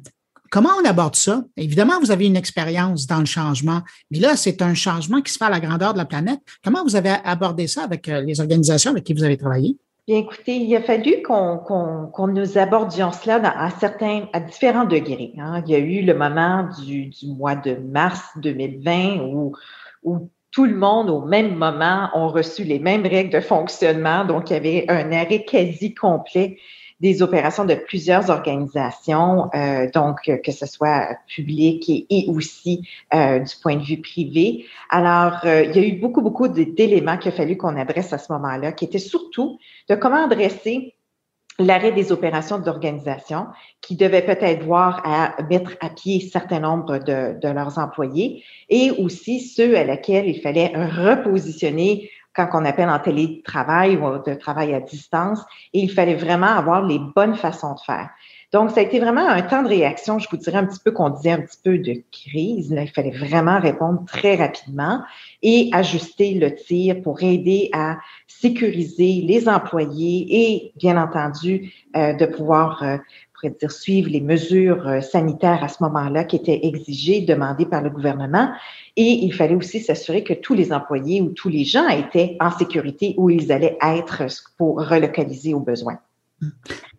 comment on aborde ça? Évidemment, vous avez une expérience dans le changement, mais là, c'est un changement qui se fait à la grandeur de la planète. Comment vous avez abordé ça avec euh, les organisations avec qui vous avez travaillé? Bien, écoutez, il a fallu qu'on nous abordions cela à certains, à différents degrés. Hein. Il y a eu le moment du, mois de mars 2020 où, où tout le monde au même moment ont reçu les mêmes règles de fonctionnement. Donc, il y avait un arrêt quasi complet des opérations de plusieurs organisations, euh, donc que ce soit public et, aussi euh, du point de vue privé. Alors, euh, il y a eu beaucoup, beaucoup d'éléments qu'il a fallu qu'on adresse à ce moment-là, qui étaient surtout de comment adresser l'arrêt des opérations d'organisation qui devaient peut-être voir à mettre à pied certain nombre de, de, leurs employés et aussi ceux à laquelle il fallait repositionner quand on appelle en télétravail ou de travail à distance et il fallait vraiment avoir les bonnes façons de faire. Donc, ça a été vraiment un temps de réaction, je vous dirais un petit peu qu'on disait un petit peu de crise. Il fallait vraiment répondre très rapidement et ajuster le tir pour aider à sécuriser les employés et, bien entendu, euh, de pouvoir, euh, dire, suivre les mesures euh, sanitaires à ce moment-là qui étaient exigées, demandées par le gouvernement. Et il fallait aussi s'assurer que tous les employés ou tous les gens étaient en sécurité où ils allaient être pour relocaliser aux besoins.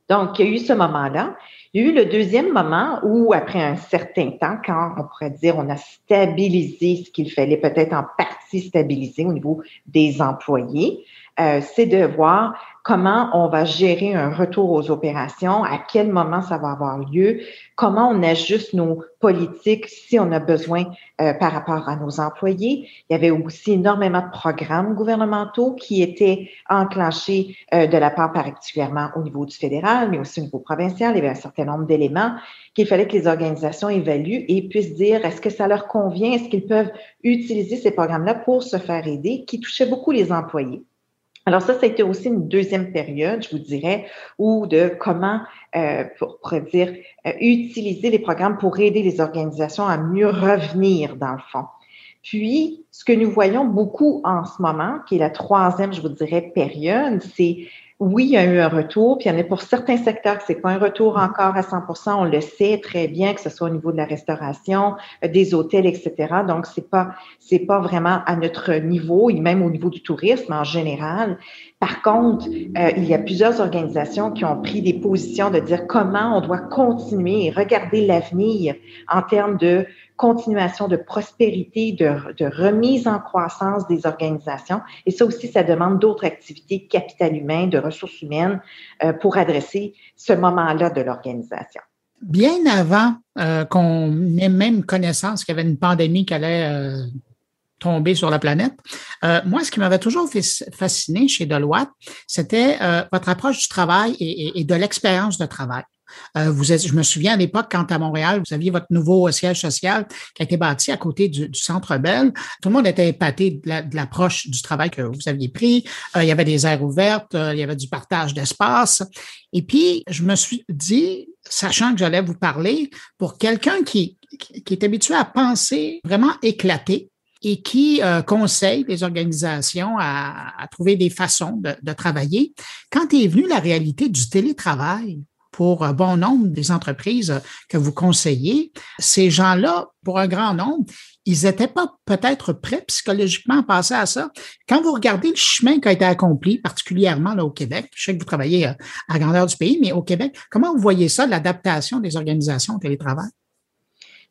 Donc, il y a eu ce moment-là. Il y a eu le deuxième moment où, après un certain temps, quand on pourrait dire on a stabilisé ce qu'il fallait peut-être en partie stabiliser au niveau des employés, euh, c'est de voir comment on va gérer un retour aux opérations, à quel moment ça va avoir lieu, comment on ajuste nos politiques si on a besoin euh, par rapport à nos employés. Il y avait aussi énormément de programmes gouvernementaux qui étaient enclenchés euh, de la part particulièrement au niveau du fédéral, mais aussi au niveau provincial. Il y avait un certain nombre d'éléments qu'il fallait que les organisations évaluent et puissent dire est-ce que ça leur convient, est-ce qu'ils peuvent utiliser ces programmes-là pour se faire aider, qui touchaient beaucoup les employés. Alors ça, ça a été aussi une deuxième période, je vous dirais, où de comment, euh, pour, dire, euh, utiliser les programmes pour aider les organisations à mieux revenir dans le fond. Puis, ce que nous voyons beaucoup en ce moment, qui est la troisième, je vous dirais, période, c'est oui, il y a eu un retour, puis il y en a pour certains secteurs que c'est pas un retour encore à 100% on le sait très bien, que ce soit au niveau de la restauration, euh, des hôtels, etc. Donc, c'est pas, c'est pas vraiment à notre niveau, et même au niveau du tourisme en général. Par contre, euh, il y a plusieurs organisations qui ont pris des positions de dire comment on doit continuer et regarder l'avenir en termes de continuation de prospérité, de, remise en croissance des organisations. Et ça aussi, ça demande d'autres activités, capital humain, de ressources humaines euh, pour adresser ce moment-là de l'organisation. Bien avant euh, qu'on ait même connaissance qu'il y avait une pandémie qui allait tomber sur la planète, moi, ce qui m'avait toujours fasciné chez Deloitte, c'était votre approche du travail et de l'expérience de travail. Euh, je me souviens à l'époque, quand à Montréal, vous aviez votre nouveau siège social qui a été bâti à côté du, Centre Bell. Tout le monde était épaté de l'approche du travail que vous aviez pris. Euh, il y avait des aires ouvertes, euh, il y avait du partage d'espace. Et puis, je me suis dit, sachant que j'allais vous parler, pour quelqu'un qui, est habitué à penser vraiment éclaté, et qui conseille les organisations à, trouver des façons de, de travailler. Quand est venue la réalité du télétravail, pour un bon nombre des entreprises que vous conseillez, ces gens-là, pour un grand nombre, ils n'étaient pas peut-être prêts psychologiquement à passer à ça. Quand vous regardez le chemin qui a été accompli, particulièrement là, au Québec, je sais que vous travaillez euh, à, grandeur du pays, mais au Québec, comment vous voyez ça, l'adaptation des organisations au télétravail?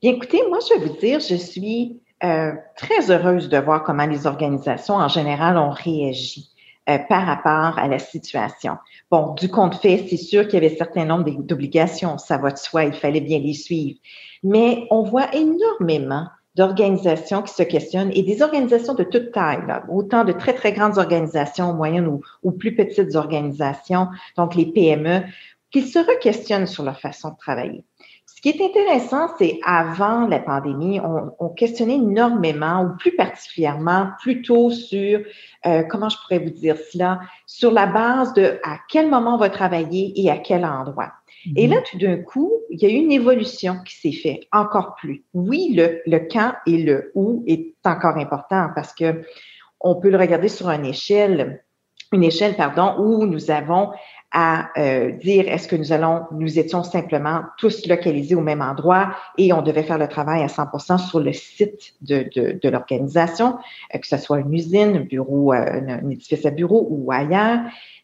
Bien, écoutez, moi, je vais vous dire, je suis euh, très heureuse de voir comment les organisations en général ont réagi. Euh, par rapport à la situation. Bon, du compte fait, c'est sûr qu'il y avait un certain nombre d'obligations, ça va de soi, il fallait bien les suivre. Mais on voit énormément d'organisations qui se questionnent et des organisations de toute taille, autant de très, très grandes organisations, moyennes ou, ou plus petites organisations, donc les PME, qui se re-questionnent sur leur façon de travailler. Ce qui est intéressant, c'est avant la pandémie, on, questionnait énormément, ou plus particulièrement, plutôt sur, euh, comment je pourrais vous dire cela, sur la base de à quel moment on va travailler et à quel endroit. Et là, tout d'un coup, il y a eu une évolution qui s'est faite encore plus. Oui, le, le quand et le où est encore important parce que on peut le regarder sur une échelle, une échelle, pardon, où nous avons à euh, dire est-ce que nous allons, nous étions simplement tous localisés au même endroit et on devait faire le travail à 100% sur le site de, de, de l'organisation, euh, que ce soit une usine, un bureau, euh, un, édifice à bureau ou ailleurs.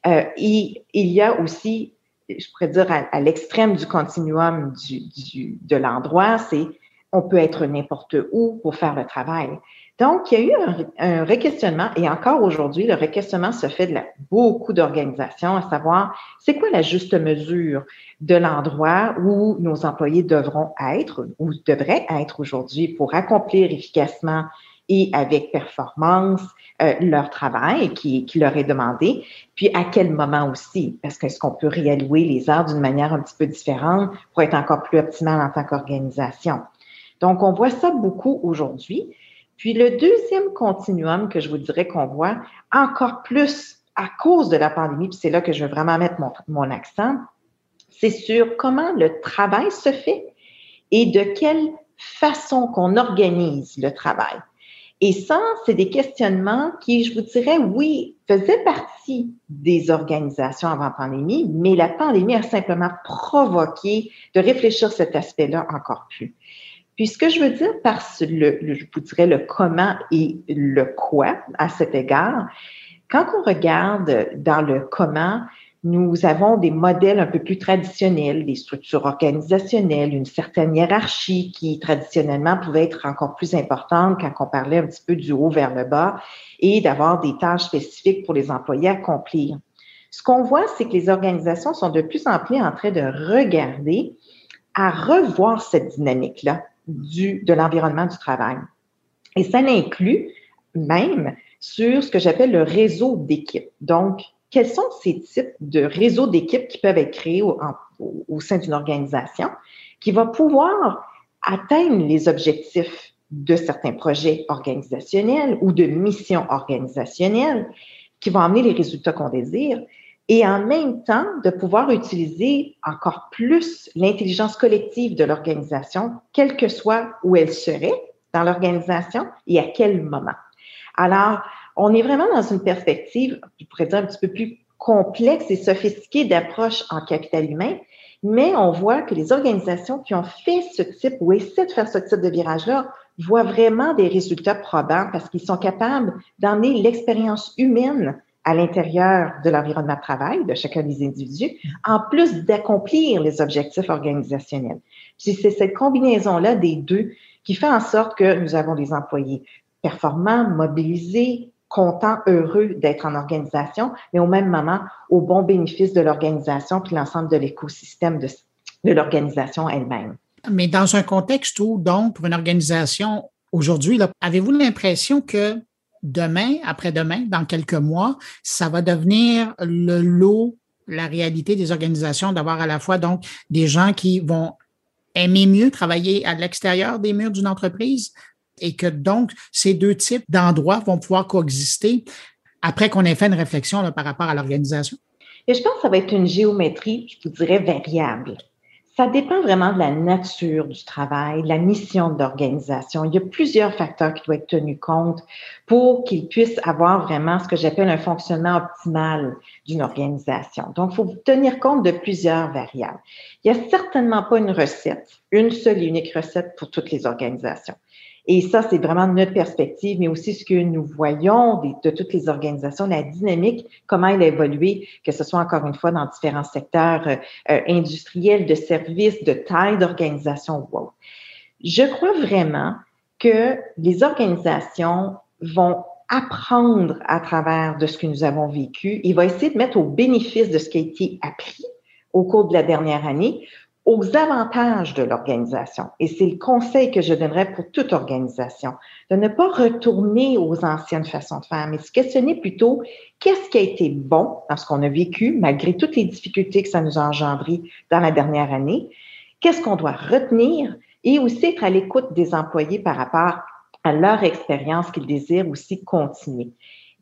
et il y a aussi, je pourrais dire à, l'extrême du continuum du, du, de l'endroit, c'est on peut être n'importe où pour faire le travail. Donc, il y a eu un, un requestionnement et encore aujourd'hui, le requestionnement se fait de la, beaucoup d'organisations, à savoir, c'est quoi la juste mesure de l'endroit où nos employés devront être ou devraient être aujourd'hui pour accomplir efficacement et avec performance euh, leur travail qui, leur est demandé, puis à quel moment aussi, parce qu'est-ce qu'on peut réallouer les heures d'une manière un petit peu différente pour être encore plus optimal en tant qu'organisation? Donc, on voit ça beaucoup aujourd'hui. Puis le deuxième continuum que je vous dirais qu'on voit encore plus à cause de la pandémie, puis c'est là que je veux vraiment mettre mon, accent, c'est sur comment le travail se fait et de quelle façon qu'on organise le travail. Et ça, c'est des questionnements qui, je vous dirais, oui, faisaient partie des organisations avant pandémie, mais la pandémie a simplement provoqué de réfléchir cet aspect-là encore plus. Puis ce que je veux dire par le, je vous dirais le comment et le quoi à cet égard, quand on regarde dans le comment, nous avons des modèles un peu plus traditionnels, des structures organisationnelles, une certaine hiérarchie qui traditionnellement pouvait être encore plus importante quand on parlait un petit peu du haut vers le bas et d'avoir des tâches spécifiques pour les employés à accomplir. Ce qu'on voit, c'est que les organisations sont de plus en plus en train de regarder à revoir cette dynamique-là du, de l'environnement du travail. Et ça inclut même sur ce que j'appelle le réseau d'équipe. Donc, quels sont ces types de réseaux d'équipes qui peuvent être créés au, au sein d'une organisation qui va pouvoir atteindre les objectifs de certains projets organisationnels ou de missions organisationnelles qui vont amener les résultats qu'on désire et en même temps de pouvoir utiliser encore plus l'intelligence collective de l'organisation, quelle que soit où elle serait dans l'organisation et à quel moment. Alors, on est vraiment dans une perspective, je pourrais dire un petit peu plus complexe et sophistiquée d'approche en capital humain, mais on voit que les organisations qui ont fait ce type ou essaient de faire ce type de virage-là voient vraiment des résultats probants parce qu'ils sont capables d'emmener l'expérience humaine à l'intérieur de l'environnement de travail de chacun des individus, en plus d'accomplir les objectifs organisationnels. c'est cette combinaison-là des deux qui fait en sorte que nous avons des employés performants, mobilisés, contents, heureux d'être en organisation, mais au même moment au bon bénéfice de l'organisation puis l'ensemble de l'écosystème de, de l'organisation elle-même. Mais dans un contexte où, donc, pour une organisation aujourd'hui, avez-vous l'impression que demain, après-demain, dans quelques mois, ça va devenir le lot, la réalité des organisations d'avoir à la fois donc des gens qui vont aimer mieux travailler à l'extérieur des murs d'une entreprise, et que donc ces deux types d'endroits vont pouvoir coexister après qu'on ait fait une réflexion par rapport à l'organisation? Et je pense que ça va être une géométrie, je vous dirais, variable. Ça dépend vraiment de la nature du travail, de la mission de l'organisation. Il y a plusieurs facteurs qui doivent être tenus compte pour qu'ils puissent avoir vraiment ce que j'appelle un fonctionnement optimal d'une organisation. Donc, il faut tenir compte de plusieurs variables. Il n'y a certainement pas une recette, une seule et unique recette pour toutes les organisations. Et ça, c'est vraiment notre perspective, mais aussi ce que nous voyons de, toutes les organisations, la dynamique, comment elle a évolué, que ce soit encore une fois dans différents secteurs euh, euh, industriels, de services, de taille d'organisation Je crois vraiment que les organisations vont apprendre à travers de ce que nous avons vécu. Et vont essayer de mettre au bénéfice de ce qui a été appris au cours de la dernière année aux avantages de l'organisation. Et c'est le conseil que je donnerais pour toute organisation, de ne pas retourner aux anciennes façons de faire, mais se questionner plutôt qu'est-ce qui a été bon dans ce qu'on a vécu, malgré toutes les difficultés que ça nous a engendrées dans la dernière année, qu'est-ce qu'on doit retenir? Et aussi être à l'écoute des employés par rapport à leur expérience qu'ils désirent aussi continuer.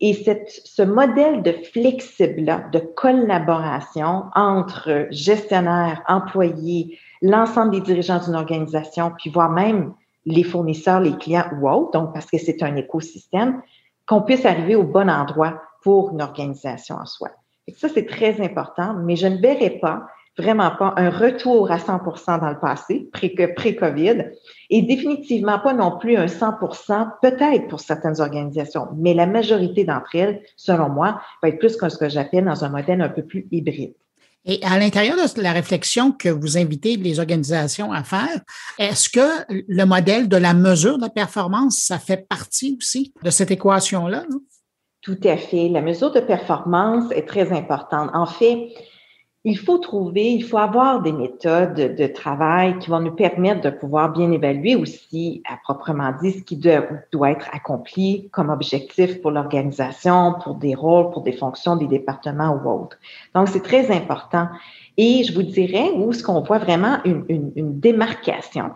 Et cette, ce modèle de flexible, de collaboration entre gestionnaires, employés, l'ensemble des dirigeants d'une organisation, puis voire même les fournisseurs, les clients ou autres, donc parce que c'est un écosystème, qu'on puisse arriver au bon endroit pour une organisation en soi. Et ça, c'est très important, mais je ne verrai pas vraiment pas un retour à 100 dans le passé, pré-COVID, et définitivement pas non plus un 100 peut-être pour certaines organisations, mais la majorité d'entre elles, selon moi, va être plus que ce que j'appelle dans un modèle un peu plus hybride. Et à l'intérieur de la réflexion que vous invitez les organisations à faire, est-ce que le modèle de la mesure de la performance, ça fait partie aussi de cette équation-là? Tout à fait. La mesure de performance est très importante. En fait, il faut trouver, il faut avoir des méthodes de travail qui vont nous permettre de pouvoir bien évaluer aussi, à proprement dit, ce qui doit, être accompli comme objectif pour l'organisation, pour des rôles, pour des fonctions des départements ou autres. Donc, c'est très important. Et je vous dirais où ce qu'on voit vraiment une, démarcation.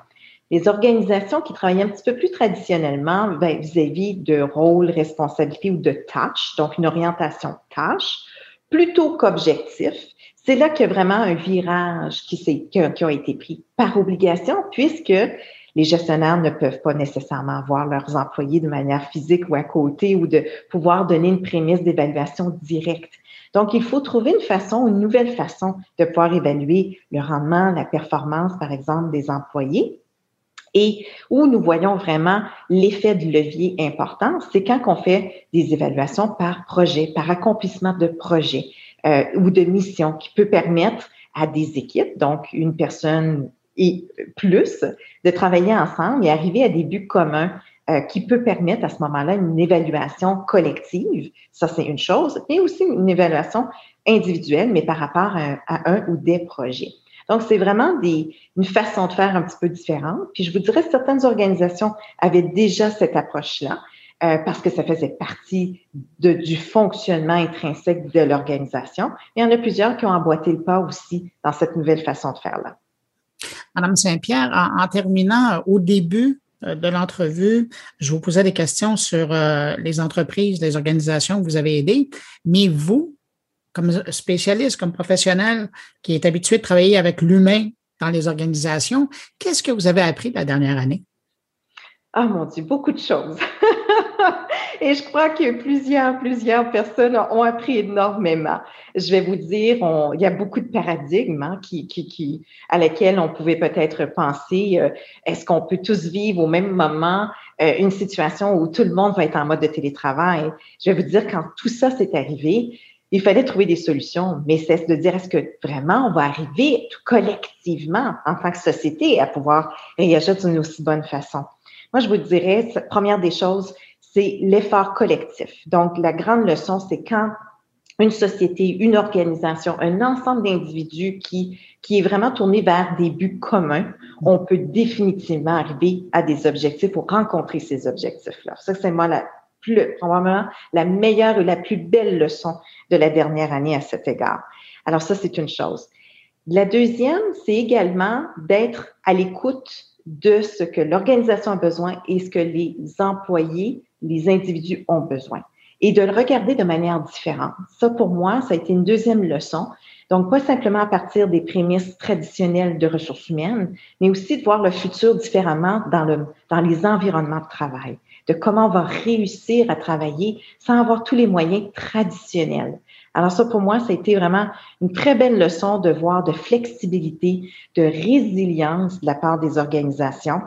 Les organisations qui travaillent un petit peu plus traditionnellement ben, vis-à-vis de rôles, responsabilités ou de tâches, donc une orientation tâche, plutôt qu'objectif, c'est là qu'il y a vraiment un virage qui, a été pris par obligation, puisque les gestionnaires ne peuvent pas nécessairement voir leurs employés de manière physique ou à côté ou de pouvoir donner une prémisse d'évaluation directe. Donc, il faut trouver une façon, une nouvelle façon de pouvoir évaluer le rendement, la performance, par exemple, des employés. Et où nous voyons vraiment l'effet de levier important, c'est quand on fait des évaluations par projet, par accomplissement de projet. Euh, ou de mission qui peut permettre à des équipes, donc une personne et plus, de travailler ensemble et arriver à des buts communs euh, qui peut permettre à ce moment-là une évaluation collective. Ça, c'est une chose, et aussi une évaluation individuelle, mais par rapport à, un ou des projets. Donc, c'est vraiment des, une façon de faire un petit peu différente. Puis, je vous dirais, certaines organisations avaient déjà cette approche-là. Euh, parce que ça faisait partie de, du fonctionnement intrinsèque de l'organisation. Il y en a plusieurs qui ont emboîté le pas aussi dans cette nouvelle façon de faire-là. Madame Saint-Pierre, en, terminant, au début euh, de l'entrevue, je vous posais des questions sur euh, les entreprises, les organisations que vous avez aidées, mais vous, comme spécialiste, comme professionnel qui est habitué de travailler avec l'humain dans les organisations, qu'est-ce que vous avez appris la dernière année? Ah mon Dieu, beaucoup de choses. Et je crois que plusieurs, plusieurs personnes ont appris énormément. Je vais vous dire, il y a beaucoup de paradigmes hein, qui, qui, qui, à lesquels on pouvait peut-être penser. Euh, est-ce qu'on peut tous vivre au même moment euh, une situation où tout le monde va être en mode de télétravail? Je vais vous dire, quand tout ça s'est arrivé, il fallait trouver des solutions, mais c'est de dire est-ce que vraiment on va arriver collectivement en tant que société à pouvoir réagir d'une aussi bonne façon? Moi, je vous dirais, première des choses, c'est l'effort collectif. Donc, la grande leçon, c'est quand une société, une organisation, un ensemble d'individus qui, qui est vraiment tourné vers des buts communs, on peut définitivement arriver à des objectifs pour rencontrer ces objectifs-là. Ça, c'est moi la plus, probablement la meilleure et la plus belle leçon de la dernière année à cet égard. Alors ça, c'est une chose. La deuxième, c'est également d'être à l'écoute de ce que l'organisation a besoin et ce que les employés, les individus ont besoin. Et de le regarder de manière différente. Ça, pour moi, ça a été une deuxième leçon. Donc, pas simplement à partir des prémices traditionnelles de ressources humaines, mais aussi de voir le futur différemment dans, le, dans les environnements de travail, de comment on va réussir à travailler sans avoir tous les moyens traditionnels. Alors ça, pour moi, ça a été vraiment une très belle leçon de voir de flexibilité, de résilience de la part des organisations,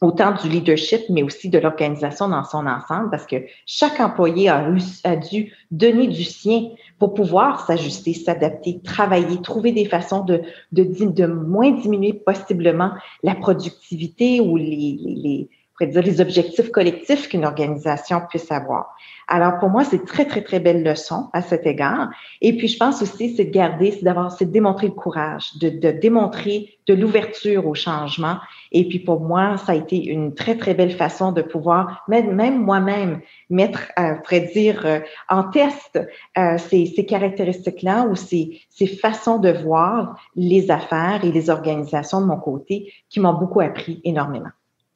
autant du leadership, mais aussi de l'organisation dans son ensemble, parce que chaque employé a, dû donner du sien pour pouvoir s'ajuster, s'adapter, travailler, trouver des façons de, moins diminuer possiblement la productivité ou les, les, dire, les objectifs collectifs qu'une organisation puisse avoir. Alors, pour moi, c'est très, très, très belle leçon à cet égard. Et puis, je pense aussi, c'est de garder, c'est d'avoir, c'est de démontrer le courage, de, de démontrer de l'ouverture au changement. Et puis, pour moi, ça a été une très, très belle façon de pouvoir, même, même moi-même, mettre, euh, dire, euh, en test euh, ces, ces caractéristiques-là ou ces, ces façons de voir les affaires et les organisations de mon côté qui m'ont beaucoup appris énormément.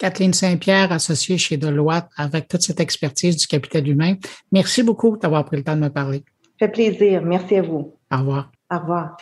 Kathleen Saint-Pierre, associée chez Deloitte, avec toute cette expertise du capital humain. Merci beaucoup d'avoir pris le temps de me parler. Ça fait plaisir. Merci à vous. Au revoir. Au revoir.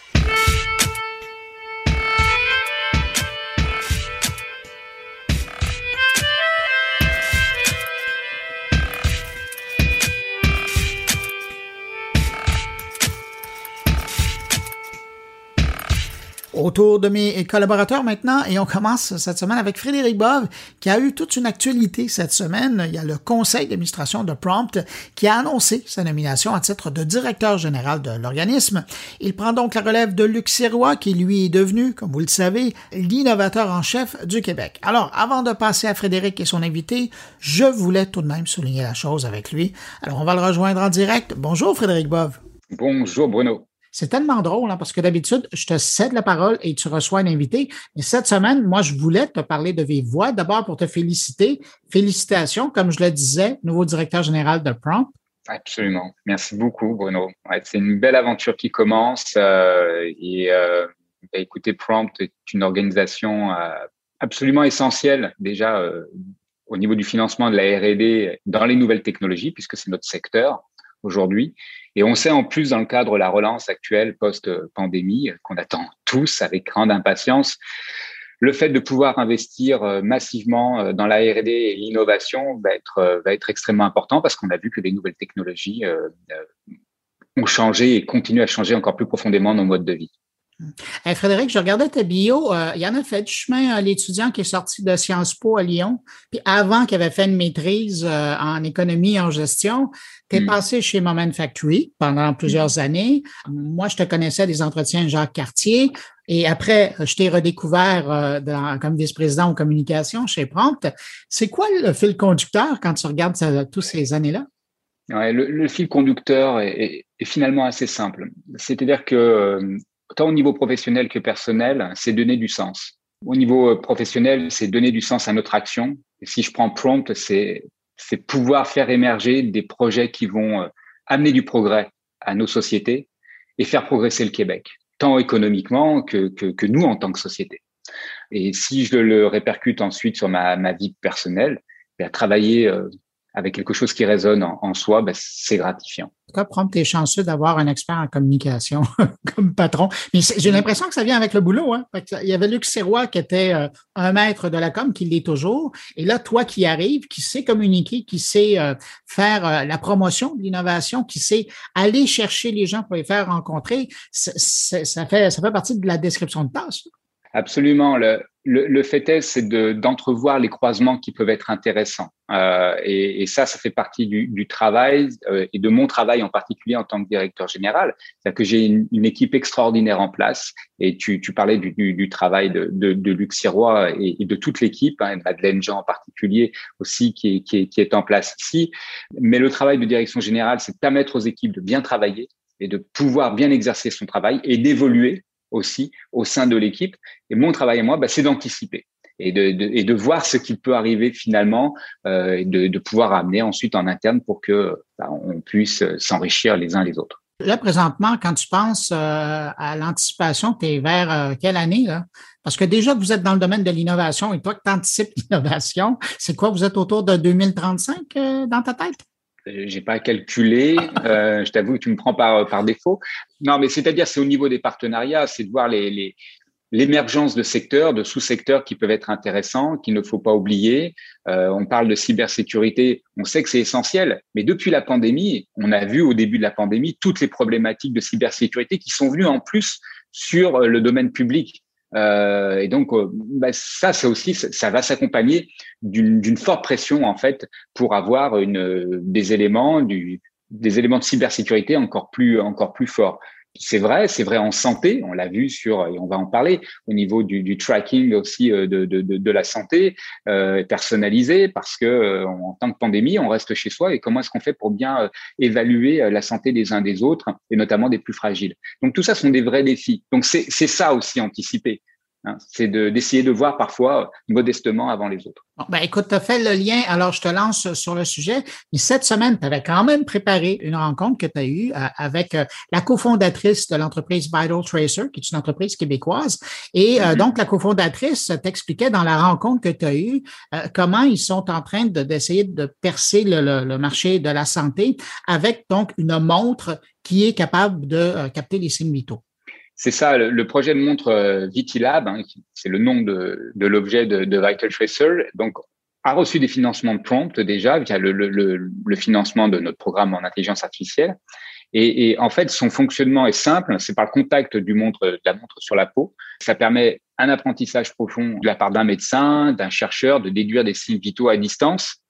Autour de mes collaborateurs maintenant et on commence cette semaine avec Frédéric Bove qui a eu toute une actualité cette semaine. Il y a le conseil d'administration de Prompt qui a annoncé sa nomination à titre de directeur général de l'organisme. Il prend donc la relève de Luc Sirois qui lui est devenu, comme vous le savez, l'innovateur en chef du Québec. Alors, avant de passer à Frédéric et son invité, je voulais tout de même souligner la chose avec lui. Alors, on va le rejoindre en direct. Bonjour Frédéric Bove. Bonjour Bruno. C'est tellement drôle hein, parce que d'habitude, je te cède la parole et tu reçois un invité. Mais cette semaine, moi, je voulais te parler de vive voix. D'abord pour te féliciter. Félicitations, comme je le disais, nouveau directeur général de Prompt. Absolument. Merci beaucoup, Bruno. c'est une belle aventure qui commence. Euh, et euh, bah, écoutez, Prompt est une organisation euh, absolument essentielle déjà au niveau du financement de la R&D dans les nouvelles technologies, puisque c'est notre secteur aujourd'hui. Et on sait en plus dans le cadre de la relance actuelle post-pandémie qu'on attend tous avec grande impatience, le fait de pouvoir investir euh, massivement euh, dans la R&D et l'innovation euh, va être extrêmement important parce qu'on a vu que les nouvelles technologies ont changé et continuent à changer encore plus profondément nos modes de vie. Frédéric, je regardais ta bio. Euh, il y en a fait du chemin, l'étudiant qui est sorti de Sciences Po à Lyon. Puis avant qu'il avait fait une maîtrise euh, en économie et en gestion, tu es hmm. passé chez Moment Factory pendant plusieurs hmm. années. Moi, je te connaissais des entretiens Jacques Cartier. Et après, je t'ai redécouvert euh, comme vice-président en communication chez Prompt. C'est quoi le fil conducteur quand tu regardes ça, toutes ces années-là? le, fil conducteur est, est finalement assez simple. C'est-à-dire que tant au niveau professionnel que personnel, c'est donner du sens. Au niveau euh, professionnel, c'est donner du sens à notre action. Et si je prends prompt, c'est c'est pouvoir faire émerger des projets qui vont euh, amener du progrès à nos sociétés et faire progresser le Québec, tant économiquement que, que, que nous en tant que société. Et si je le répercute ensuite sur ma, ma vie personnelle, à ben, travailler euh, avec quelque chose qui résonne en, soi, ben, c'est gratifiant. En tout cas, prendre tes chanceux d'avoir un expert en communication comme patron. Mais j'ai l'impression que ça vient avec le boulot. Hein? Il y avait Luc Serrois qui était euh, un maître de la com, qui l'est toujours. Et là, toi qui arrives, qui sais communiquer, qui sait euh, faire euh, la promotion de l'innovation, qui sait aller chercher les gens pour les faire rencontrer, ça, fait, ça fait partie de la description de tâche. Absolument. Le, le, le, fait est, c'est d'entrevoir les croisements qui peuvent être intéressants. Euh, et, et, ça, ça fait partie du, du travail euh, et de mon travail en particulier en tant que directeur général. C'est-à-dire que j'ai une, une, équipe extraordinaire en place. Et tu, tu parlais du, du, du, travail de, de, de Luc Sirois et, de toute l'équipe, hein, Madeleine Jean en particulier aussi qui est, qui, qui est en place ici. Mais le travail de direction générale, c'est de permettre aux équipes de bien travailler et de pouvoir bien exercer son travail et d'évoluer aussi au sein de l'équipe. Et mon travail à moi, bah, c'est d'anticiper et de, de, et de voir ce qui peut arriver finalement euh, et de, de, pouvoir amener ensuite en interne pour que bah, on puisse s'enrichir les uns les autres. Là, présentement, quand tu penses euh, à l'anticipation, tu es vers euh, quelle année? Là? Parce que déjà que vous êtes dans le domaine de l'innovation et toi que tu anticipes l'innovation, c'est quoi? Vous êtes autour de 2035 euh, dans ta tête? Euh, j'ai pas calculé. Euh, je t'avoue que tu me prends par, par défaut. Non, mais c'est-à-dire, c'est au niveau des partenariats, c'est de voir les, l'émergence de secteurs, de sous-secteurs qui peuvent être intéressants, qu'il ne faut pas oublier. Euh, on parle de cybersécurité, on sait que c'est essentiel, mais depuis la pandémie, on a vu au début de la pandémie toutes les problématiques de cybersécurité qui sont venues en plus sur le domaine public. Euh, et donc, euh, bah, ça, c'est aussi, ça va s'accompagner d'une forte pression en fait pour avoir une, des éléments, du, des éléments de cybersécurité encore plus, encore plus forts. C'est vrai, c'est vrai en santé, on l'a vu sur, et on va en parler, au niveau du, tracking aussi euh, de, de, de, de la santé euh, personnalisée, parce que euh, en tant que pandémie, on reste chez soi et comment est-ce qu'on fait pour bien évaluer la santé des uns des autres et notamment des plus fragiles. Donc tout ça sont des vrais défis. Donc c'est ça aussi anticiper. Hein, c'est d'essayer de, voir parfois modestement avant les autres. Bon, ben écoute, tu as fait le lien, alors je te lance sur le sujet. Mais cette semaine, tu avais quand même préparé une rencontre que tu as eue euh, avec euh, la cofondatrice de l'entreprise Vital Tracer, qui est une entreprise québécoise. Et euh, mm-hmm. donc, la cofondatrice t'expliquait dans la rencontre que tu as eue comment ils sont en train d'essayer de, percer le, le, le, marché de la santé avec donc une montre qui est capable de capter les signes vitaux. C'est ça, le, projet de montre euh, Vitilab, hein, c'est le nom de, l'objet de, Vital Tracer, donc a reçu des financements de Prompt déjà via le financement de notre programme en intelligence artificielle. Et, et, en fait, son fonctionnement est simple, c'est par le contact du montre, de la montre sur la peau. Ça permet un apprentissage profond de la part d'un médecin, d'un chercheur, de déduire des signes vitaux à distance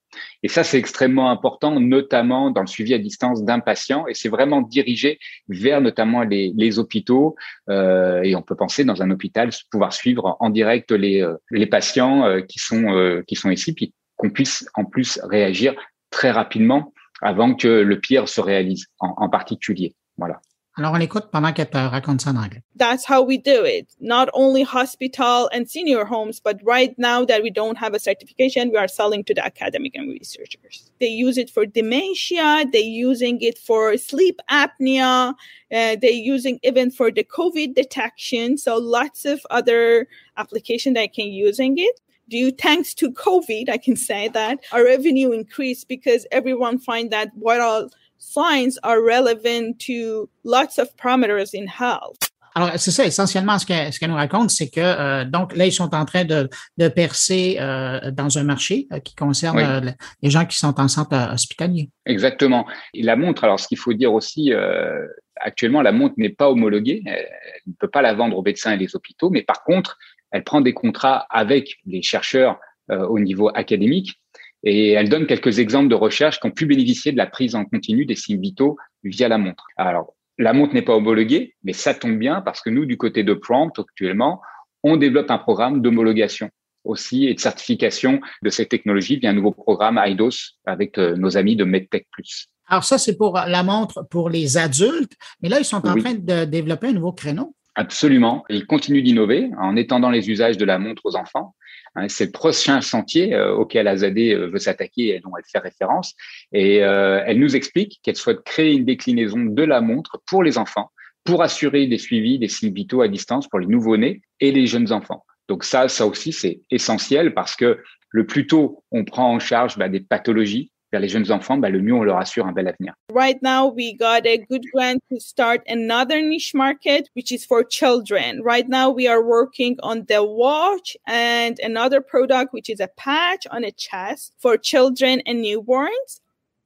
et ça, c'est extrêmement important, notamment dans le suivi à distance d'un patient. Et c'est vraiment dirigé vers notamment les, hôpitaux. Euh, et on peut penser dans un hôpital pouvoir suivre en direct les, euh, patients euh, qui sont qui sont ici, puis qu'on puisse en plus réagir très rapidement avant que le pire se réalise, en, en particulier. Voilà. Alors, on pendant qu'elle raconte ça en anglais. That's how we do it. Not only hospital and senior homes, but right now that we don't have a certification, we are selling to the academic and researchers. They use it for dementia. They're using it for sleep apnea. Uh, they're using even for the COVID detection. So lots of other application that can using it due thanks to COVID, I can say that our revenue increased because everyone find that what all signs are relevant to lots of parameters in health. Alors, c'est ça, essentiellement, ce qu'elle ce nous raconte, c'est que, euh, donc, là, ils sont en train de, de percer euh, dans un marché euh, qui concerne Oui. euh, les gens qui sont en centre hospitalier. Exactement. Et la montre, alors ce qu'il faut dire aussi, euh, actuellement, la montre n'est pas homologuée. Elle elle ne peut pas la vendre aux médecins et les hôpitaux, mais par contre, elle prend des contrats avec les chercheurs euh, au niveau académique et elle donne quelques exemples de recherches qui ont pu bénéficier de la prise en continu des signes vitaux via la montre. Alors, la montre n'est pas homologuée, mais ça tombe bien parce que nous, du côté de Prompt, actuellement, on développe un programme d'homologation aussi et de certification de ces technologies via un nouveau programme IDOS avec euh, nos amis de MedTech Plus. Alors, ça, c'est pour la montre pour les adultes, mais là, ils sont en Oui. train de développer un nouveau créneau. Absolument. Ils continuent d'innover en étendant les usages de la montre aux enfants. Hein, C'est le prochain chantier euh, auquel Azadé euh, veut s'attaquer et dont elle fait référence. Et euh, elle nous explique qu'elle souhaite créer une déclinaison de la montre pour les enfants, pour assurer des suivis des signes vitaux à distance pour les nouveau-nés et les jeunes enfants. Donc ça, ça aussi, c'est essentiel parce que le plus tôt on prend en charge bah, des pathologies vers les jeunes enfants, bah, le mieux on leur assure un bel avenir. Right now, we got a good grant to start another niche market, which is for children. Right now, we are working on the watch and another product, which is a patch on a chest for children and newborns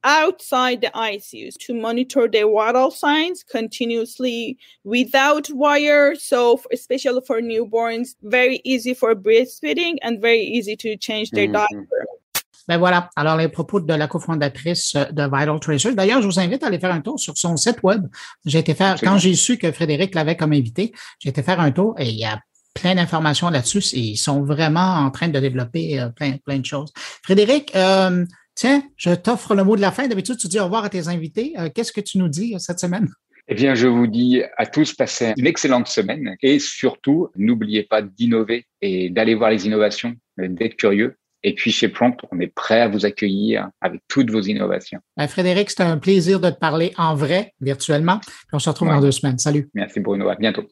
outside the ICUs to monitor their vital signs continuously without wire. So, especially for newborns, very easy for breastfeeding and very easy to change their Mhm. diaper. Ben voilà. Alors, les propos de la cofondatrice euh, de Vital Tracer. D'ailleurs, je vous invite à aller faire un tour sur son site web. J'ai été faire, quand j'ai su que Frédéric l'avait comme invité, j'ai été faire un tour et il y a plein d'informations là-dessus. Ils sont vraiment en train de développer euh, plein, plein de choses. Frédéric, euh, tiens, je t'offre le mot de la fin. D'habitude, tu dis au revoir à tes invités. Euh, Qu'est-ce que tu nous dis cette semaine? Eh bien, je vous dis à tous, passez une excellente semaine et surtout, n'oubliez pas d'innover et d'aller voir les innovations, d'être curieux. Et puis, chez Prompt, on est prêt à vous accueillir avec toutes vos innovations. Ben, Frédéric, c'était un plaisir de te parler en vrai, virtuellement. Puis on se retrouve Ouais. dans deux semaines. Salut. Merci Bruno, à bientôt.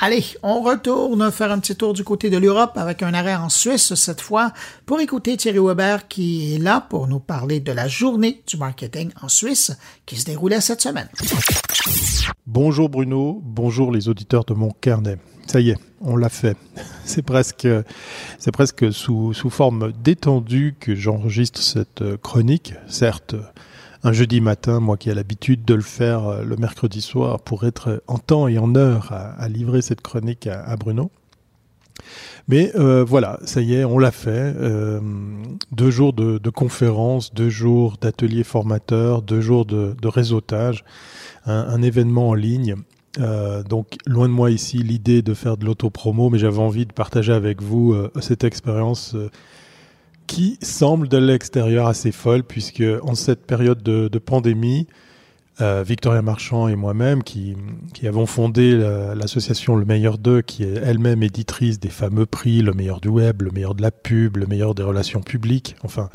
Allez, on retourne faire un petit tour du côté de l'Europe avec un arrêt en Suisse cette fois pour écouter Thierry Weber qui est là pour nous parler de la journée du marketing en Suisse qui se déroulait cette semaine. Bonjour Bruno, bonjour les auditeurs de mon carnet. Ça y est, on l'a fait. C'est presque, sous, sous forme détendue que j'enregistre cette chronique. Certes, un jeudi matin, moi qui ai l'habitude de le faire euh, le mercredi soir pour être en temps et en heure à, livrer cette chronique à, Bruno. Mais euh, voilà, ça y est, on l'a fait. Euh, deux jours de, conférences, deux jours d'ateliers formateurs, deux jours de, réseautage, un, événement en ligne. Donc, loin de moi ici l'idée de faire de l'autopromo, mais j'avais envie de partager avec vous cette expérience qui semble de l'extérieur assez folle, puisque en cette période de, pandémie, euh, Victoria Marchand et moi-même, qui, qui avons fondé la- l'association Le Meilleur d'eux, qui est elle-même éditrice des fameux prix, le meilleur du web, le meilleur de la pub, le meilleur des relations publiques, enfin,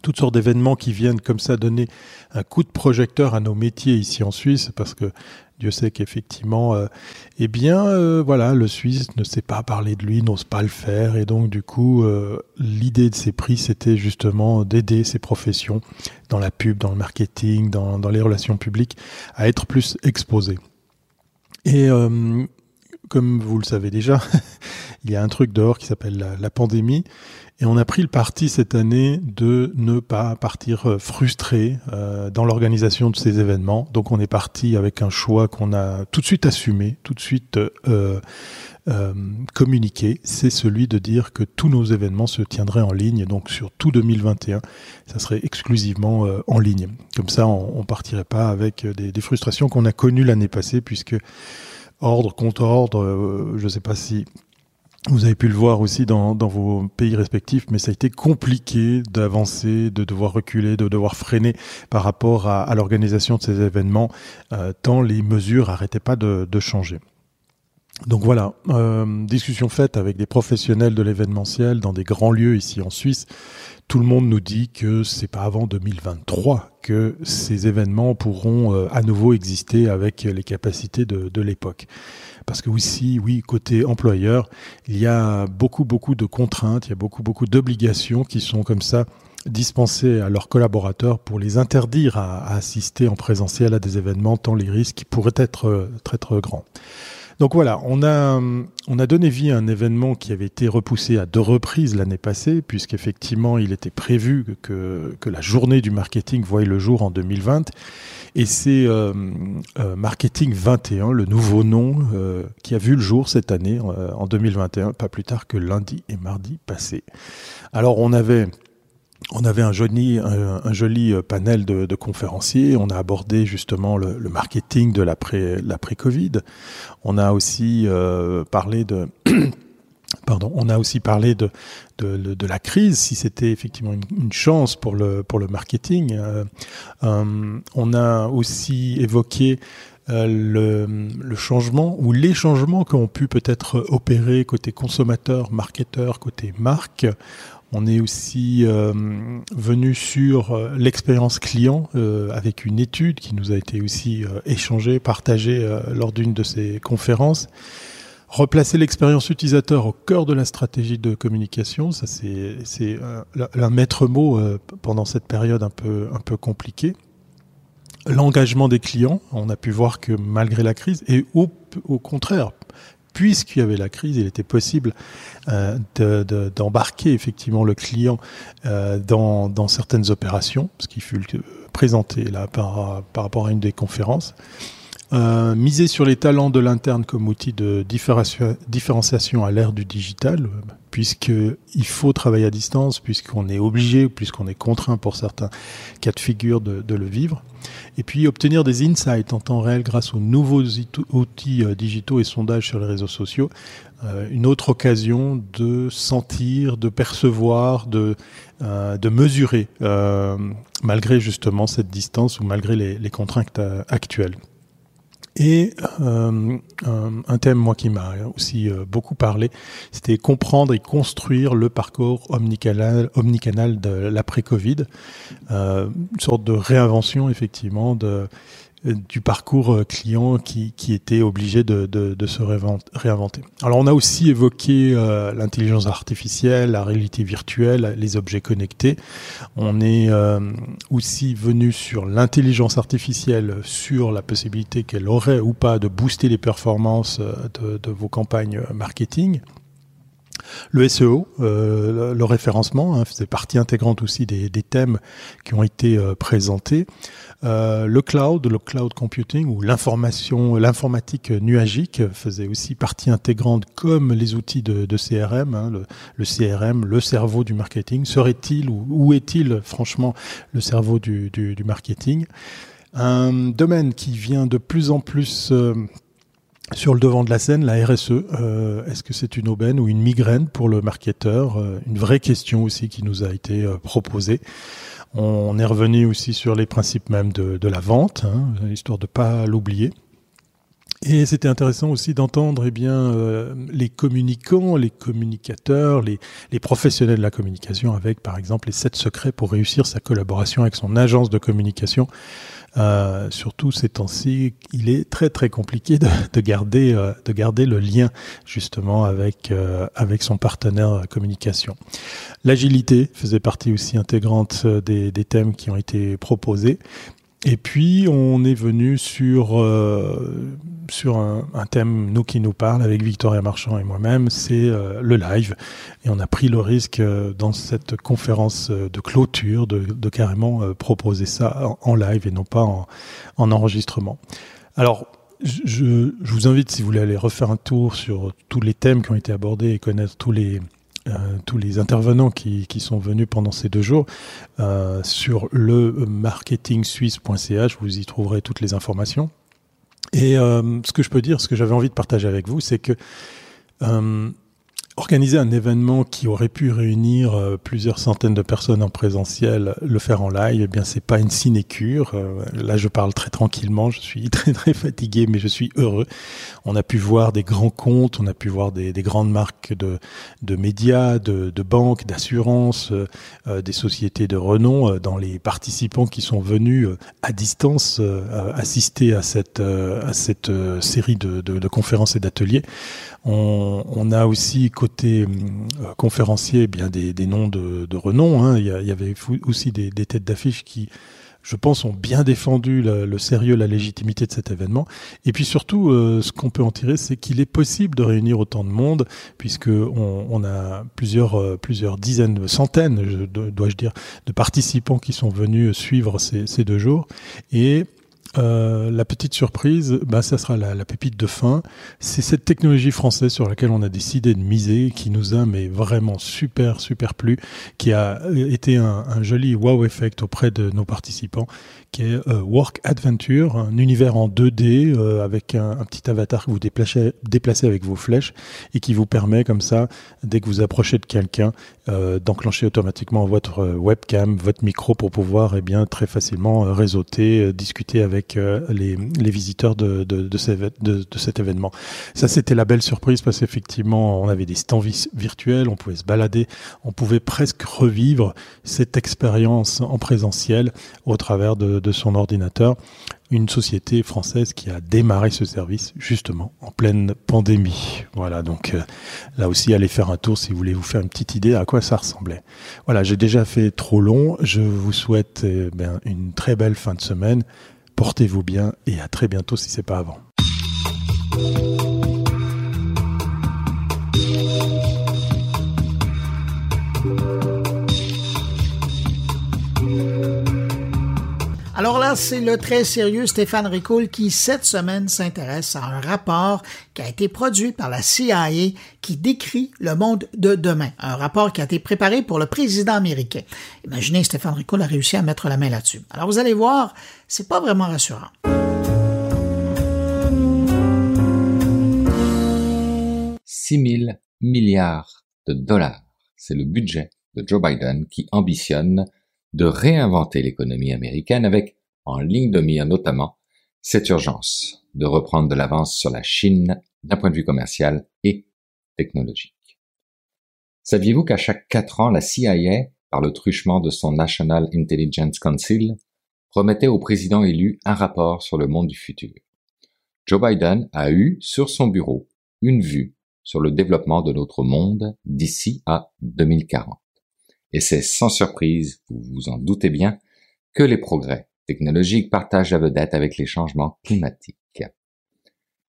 toutes sortes d'événements qui viennent comme ça donner un coup de projecteur à nos métiers ici en Suisse, parce que Dieu sait qu'effectivement, euh, eh bien, euh, voilà, le Suisse ne sait pas parler de lui, n'ose pas le faire, et donc du coup, euh, l'idée de ces prix, c'était justement d'aider ces professions dans la pub, dans le marketing, dans, dans les relations publiques, à être plus exposées. Et comme vous le savez déjà, il y a un truc dehors qui s'appelle la, pandémie. Et on a pris le parti cette année de ne pas partir euh, frustré euh, dans l'organisation de ces événements. Donc on est parti avec un choix qu'on a tout de suite assumé, tout de suite euh, euh, communiqué. C'est celui de dire que tous nos événements se tiendraient en ligne. Donc sur tout 2021, ça serait exclusivement euh, en ligne. Comme ça, on, on partirait pas avec des, des frustrations qu'on a connues l'année passée, puisque ordre contre ordre, euh, je ne sais pas si vous avez pu le voir aussi dans, vos pays respectifs, mais ça a été compliqué d'avancer, de devoir reculer, de devoir freiner par rapport à, l'organisation de ces événements, euh, tant les mesures n'arrêtaient pas de changer. Donc voilà, euh, discussion faite avec des professionnels de l'événementiel dans des grands lieux ici en Suisse. Tout le monde nous dit que c'est pas avant 2023 que ces événements pourront euh, à nouveau exister avec les capacités de, de l'époque. Parce que aussi, oui, côté employeur, il y a beaucoup, beaucoup de contraintes, il y a beaucoup, beaucoup d'obligations qui sont comme ça dispensées à leurs collaborateurs pour les interdire à, à, assister en présentiel à des événements tant les risques pourraient être euh, très, très grands. Donc voilà, on a, on a donné vie à un événement qui avait été repoussé à deux reprises l'année passée, puisqu'effectivement, il était prévu que, que la journée du marketing voie le jour en 2020. Et c'est euh, euh, Marketing 21, le nouveau nom, euh, qui a vu le jour cette année, en 2021, pas plus tard que lundi et mardi passé. Alors on avait on avait un joli, joli panel de, conférenciers. On a abordé justement le, marketing de l'après-Covid. On a aussi euh, parlé de Pardon, on a aussi parlé de, de, de la crise, si c'était effectivement une, chance pour le, marketing. Euh, euh, on a aussi évoqué euh, le, le, changement ou les changements qui ont pu peut-être opérer côté consommateur, marketeur, côté marque. On est aussi euh, venu sur euh, l'expérience client euh, avec une étude qui nous a été aussi échangée, partagée lors d'une de ces conférences. Replacer l'expérience utilisateur au cœur de la stratégie de communication, ça c'est un maître mot pendant cette période un peu, compliquée. L'engagement des clients, on a pu voir que malgré la crise, et au contraire, puisqu'il y avait la crise, il était possible euh, d'embarquer de, de, effectivement le client euh, dans, certaines opérations, ce qui fut présenté là par rapport à une des conférences. Euh, miser sur les talents de l'interne comme outil de différenciation à l'ère du digital, puisqu'il faut travailler à distance, puisqu'on est obligé, puisqu'on est contraint pour certains cas de figure de, le vivre. Et puis obtenir des insights en temps réel grâce aux nouveaux outils euh, digitaux et sondages sur les réseaux sociaux. Euh, une autre occasion de sentir, de percevoir, de, mesurer, malgré justement cette distance ou malgré les, contraintes actuelles. Et euh, un thème, moi, qui m'a aussi euh, beaucoup parlé, c'était comprendre et construire le parcours omnicanal, omnicanal de l'après-Covid. Euh, une sorte de réinvention, effectivement, de, du parcours euh, client qui, était obligé de, se réinventer. Alors on a aussi évoqué euh, l'intelligence artificielle, la réalité virtuelle, les objets connectés. On est euh, aussi venu sur l'intelligence artificielle, sur la possibilité qu'elle aurait ou pas de booster les performances euh, de, vos campagnes marketing. Le SEO, euh, le référencement, hein, faisait partie intégrante aussi des, thèmes qui ont été euh, présentés. Euh, le cloud, le cloud computing ou l'information, l'informatique nuagique faisait aussi partie intégrante comme les outils de, CRM, hein, le, CRM, le cerveau du marketing. Serait-il ou où est-il franchement le cerveau du, marketing? Un domaine qui vient de plus en plus euh, sur le devant de la scène, la RSE, euh, est-ce que c'est une aubaine ou une migraine pour le marketeur? Une vraie question aussi qui nous a été proposée. On est revenu aussi sur les principes même de, la vente, hein, histoire de pas l'oublier. Et c'était intéressant aussi d'entendre eh bien euh, les communicants, les communicateurs, les, les, professionnels de la communication avec par exemple les sept secrets pour réussir sa collaboration avec son agence de communication. Euh, surtout ces temps-ci, il est très très compliqué de, de garder euh, de garder le lien justement avec euh, avec son partenaire communication. L'agilité faisait partie aussi intégrante des, des thèmes qui ont été proposés. Et puis on est venu sur euh, sur un, thème nous qui nous parle avec Victoria Marchand et moi-même, c'est euh, le live. Et on a pris le risque euh, dans cette conférence euh, de clôture de, de carrément euh, proposer ça en, en, live et non pas en, en enregistrement. Alors je, je, vous invite, si vous voulez aller refaire un tour sur tous les thèmes qui ont été abordés et connaître tous les, euh, tous les intervenants qui, qui, sont venus pendant ces deux jours euh, sur le marketingsuisse.ch. Vous y trouverez toutes les informations. Et euh, ce que je peux dire, ce que j'avais envie de partager avec vous, c'est que euh, organiser un événement qui aurait pu réunir euh, plusieurs centaines de personnes en présentiel, le faire en live, eh bien c'est pas une sinécure. Euh, là, je parle très tranquillement, je suis très très fatigué, mais je suis heureux. On a pu voir des grands comptes, on a pu voir des, des grandes marques de, de médias, de, de banques, d'assurances, euh, des sociétés de renom dans les participants qui sont venus à distance assister à cette à cette série de, de, de conférences et d'ateliers. On, on, a aussi côté euh, conférencier bien des, des, noms de, de renom. Hein. Il, y il, y avait aussi des, des têtes d'affiche qui, je pense, ont bien défendu le, le, sérieux, la légitimité de cet événement. Et puis surtout, euh, ce qu'on peut en tirer, c'est qu'il est possible de réunir autant de monde, puisque on, on a plusieurs, euh, plusieurs dizaines, centaines, dois-je dire, de participants qui sont venus suivre ces, ces deux jours. Et euh, la petite surprise, bah, ça sera la, pépite de fin. C'est cette technologie française sur laquelle on a décidé de miser, qui nous a mais vraiment super super plu, qui a été un joli wow effect auprès de nos participants, qui est euh, Work Adventure, un univers en 2D euh, avec un, petit avatar que vous déplacez, déplacez avec vos flèches et qui vous permet comme ça, dès que vous approchez de quelqu'un, euh, d'enclencher automatiquement votre webcam, votre micro pour pouvoir eh bien très facilement euh, réseauter, euh, discuter avec les, les, visiteurs de, de, de, cet événement. Ça, c'était la belle surprise parce qu'effectivement, on avait des stands virtuels, on pouvait se balader, on pouvait presque revivre cette expérience en présentiel au travers de, de son ordinateur une société française qui a démarré ce service justement en pleine pandémie. Voilà, donc euh, là aussi, allez faire un tour si vous voulez vous faire une petite idée à quoi ça ressemblait. Voilà, j'ai déjà fait trop long. Je vous souhaite eh bien, une très belle fin de semaine. Portez-vous bien et à très bientôt si c'est pas avant. Alors là, c'est le très sérieux Stéphane Ricoul qui, cette semaine, s'intéresse à un rapport qui a été produit par la CIA qui décrit le monde de demain. Un rapport qui a été préparé pour le président américain. Imaginez, Stéphane Ricoul a réussi à mettre la main là-dessus. Alors vous allez voir, c'est pas vraiment rassurant. Six mille milliards de dollars. C'est le budget de Joe Biden qui ambitionne de réinventer l'économie américaine avec, en ligne de mire notamment, cette urgence de reprendre de l'avance sur la Chine d'un point de vue commercial et technologique. Saviez-vous qu'à chaque quatre ans, la CIA, par le truchement de son National Intelligence Council, remettait au président élu un rapport sur le monde du futur? Joe Biden a eu sur son bureau une vue sur le développement de notre monde d'ici à 2040. Et c'est sans surprise, vous vous en doutez bien, que les progrès technologiques partagent la vedette avec les changements climatiques.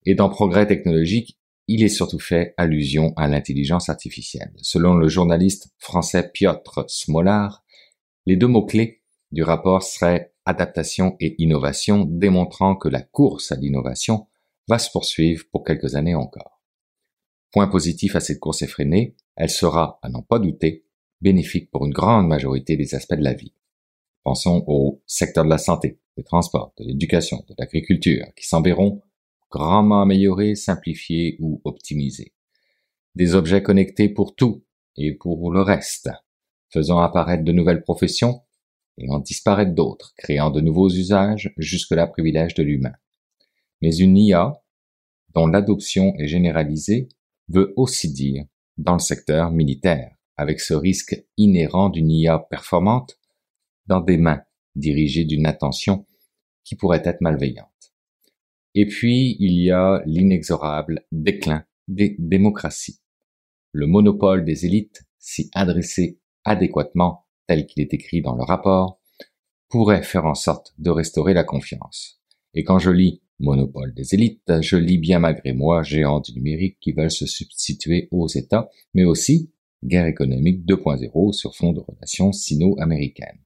Et dans progrès technologiques, il est surtout fait allusion à l'intelligence artificielle. Selon le journaliste français Piotr Smolar, les deux mots-clés du rapport seraient adaptation et innovation, démontrant que la course à l'innovation va se poursuivre pour quelques années encore. Point positif à cette course effrénée, elle sera, à n'en pas douter, bénéfique pour une grande majorité des aspects de la vie. Pensons au secteur de la santé, des transports, de l'éducation, de l'agriculture, qui s'en verront grandement améliorés, simplifiés ou optimisés. Des objets connectés pour tout et pour le reste, faisant apparaître de nouvelles professions et en disparaître d'autres, créant de nouveaux usages jusque-là privilège de l'humain. Mais une IA, dont l'adoption est généralisée, veut aussi dire dans le secteur militaire, avec ce risque inhérent d'une IA performante dans des mains dirigées d'une attention qui pourrait être malveillante. Et puis, il y a l'inexorable déclin des démocraties. Le monopole des élites, si adressé adéquatement tel qu'il est écrit dans le rapport, pourrait faire en sorte de restaurer la confiance. Et quand je lis monopole des élites, je lis bien malgré moi géants du numérique qui veulent se substituer aux États, mais aussi guerre économique 2.0 sur fond de relations sino-américaines.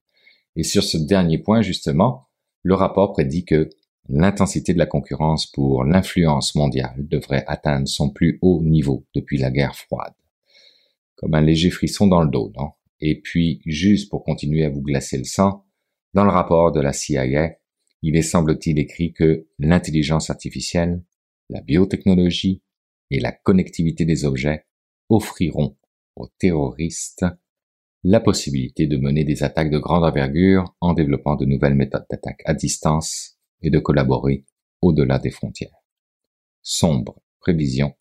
Et sur ce dernier point, justement, le rapport prédit que l'intensité de la concurrence pour l'influence mondiale devrait atteindre son plus haut niveau depuis la guerre froide. Comme un léger frisson dans le dos, non? Et puis, juste pour continuer à vous glacer le sang, dans le rapport de la CIA, il est semble-t-il écrit que l'intelligence artificielle, la biotechnologie et la connectivité des objets offriront aux terroristes la possibilité de mener des attaques de grande envergure en développant de nouvelles méthodes d'attaque à distance et de collaborer au-delà des frontières. Sombre prévision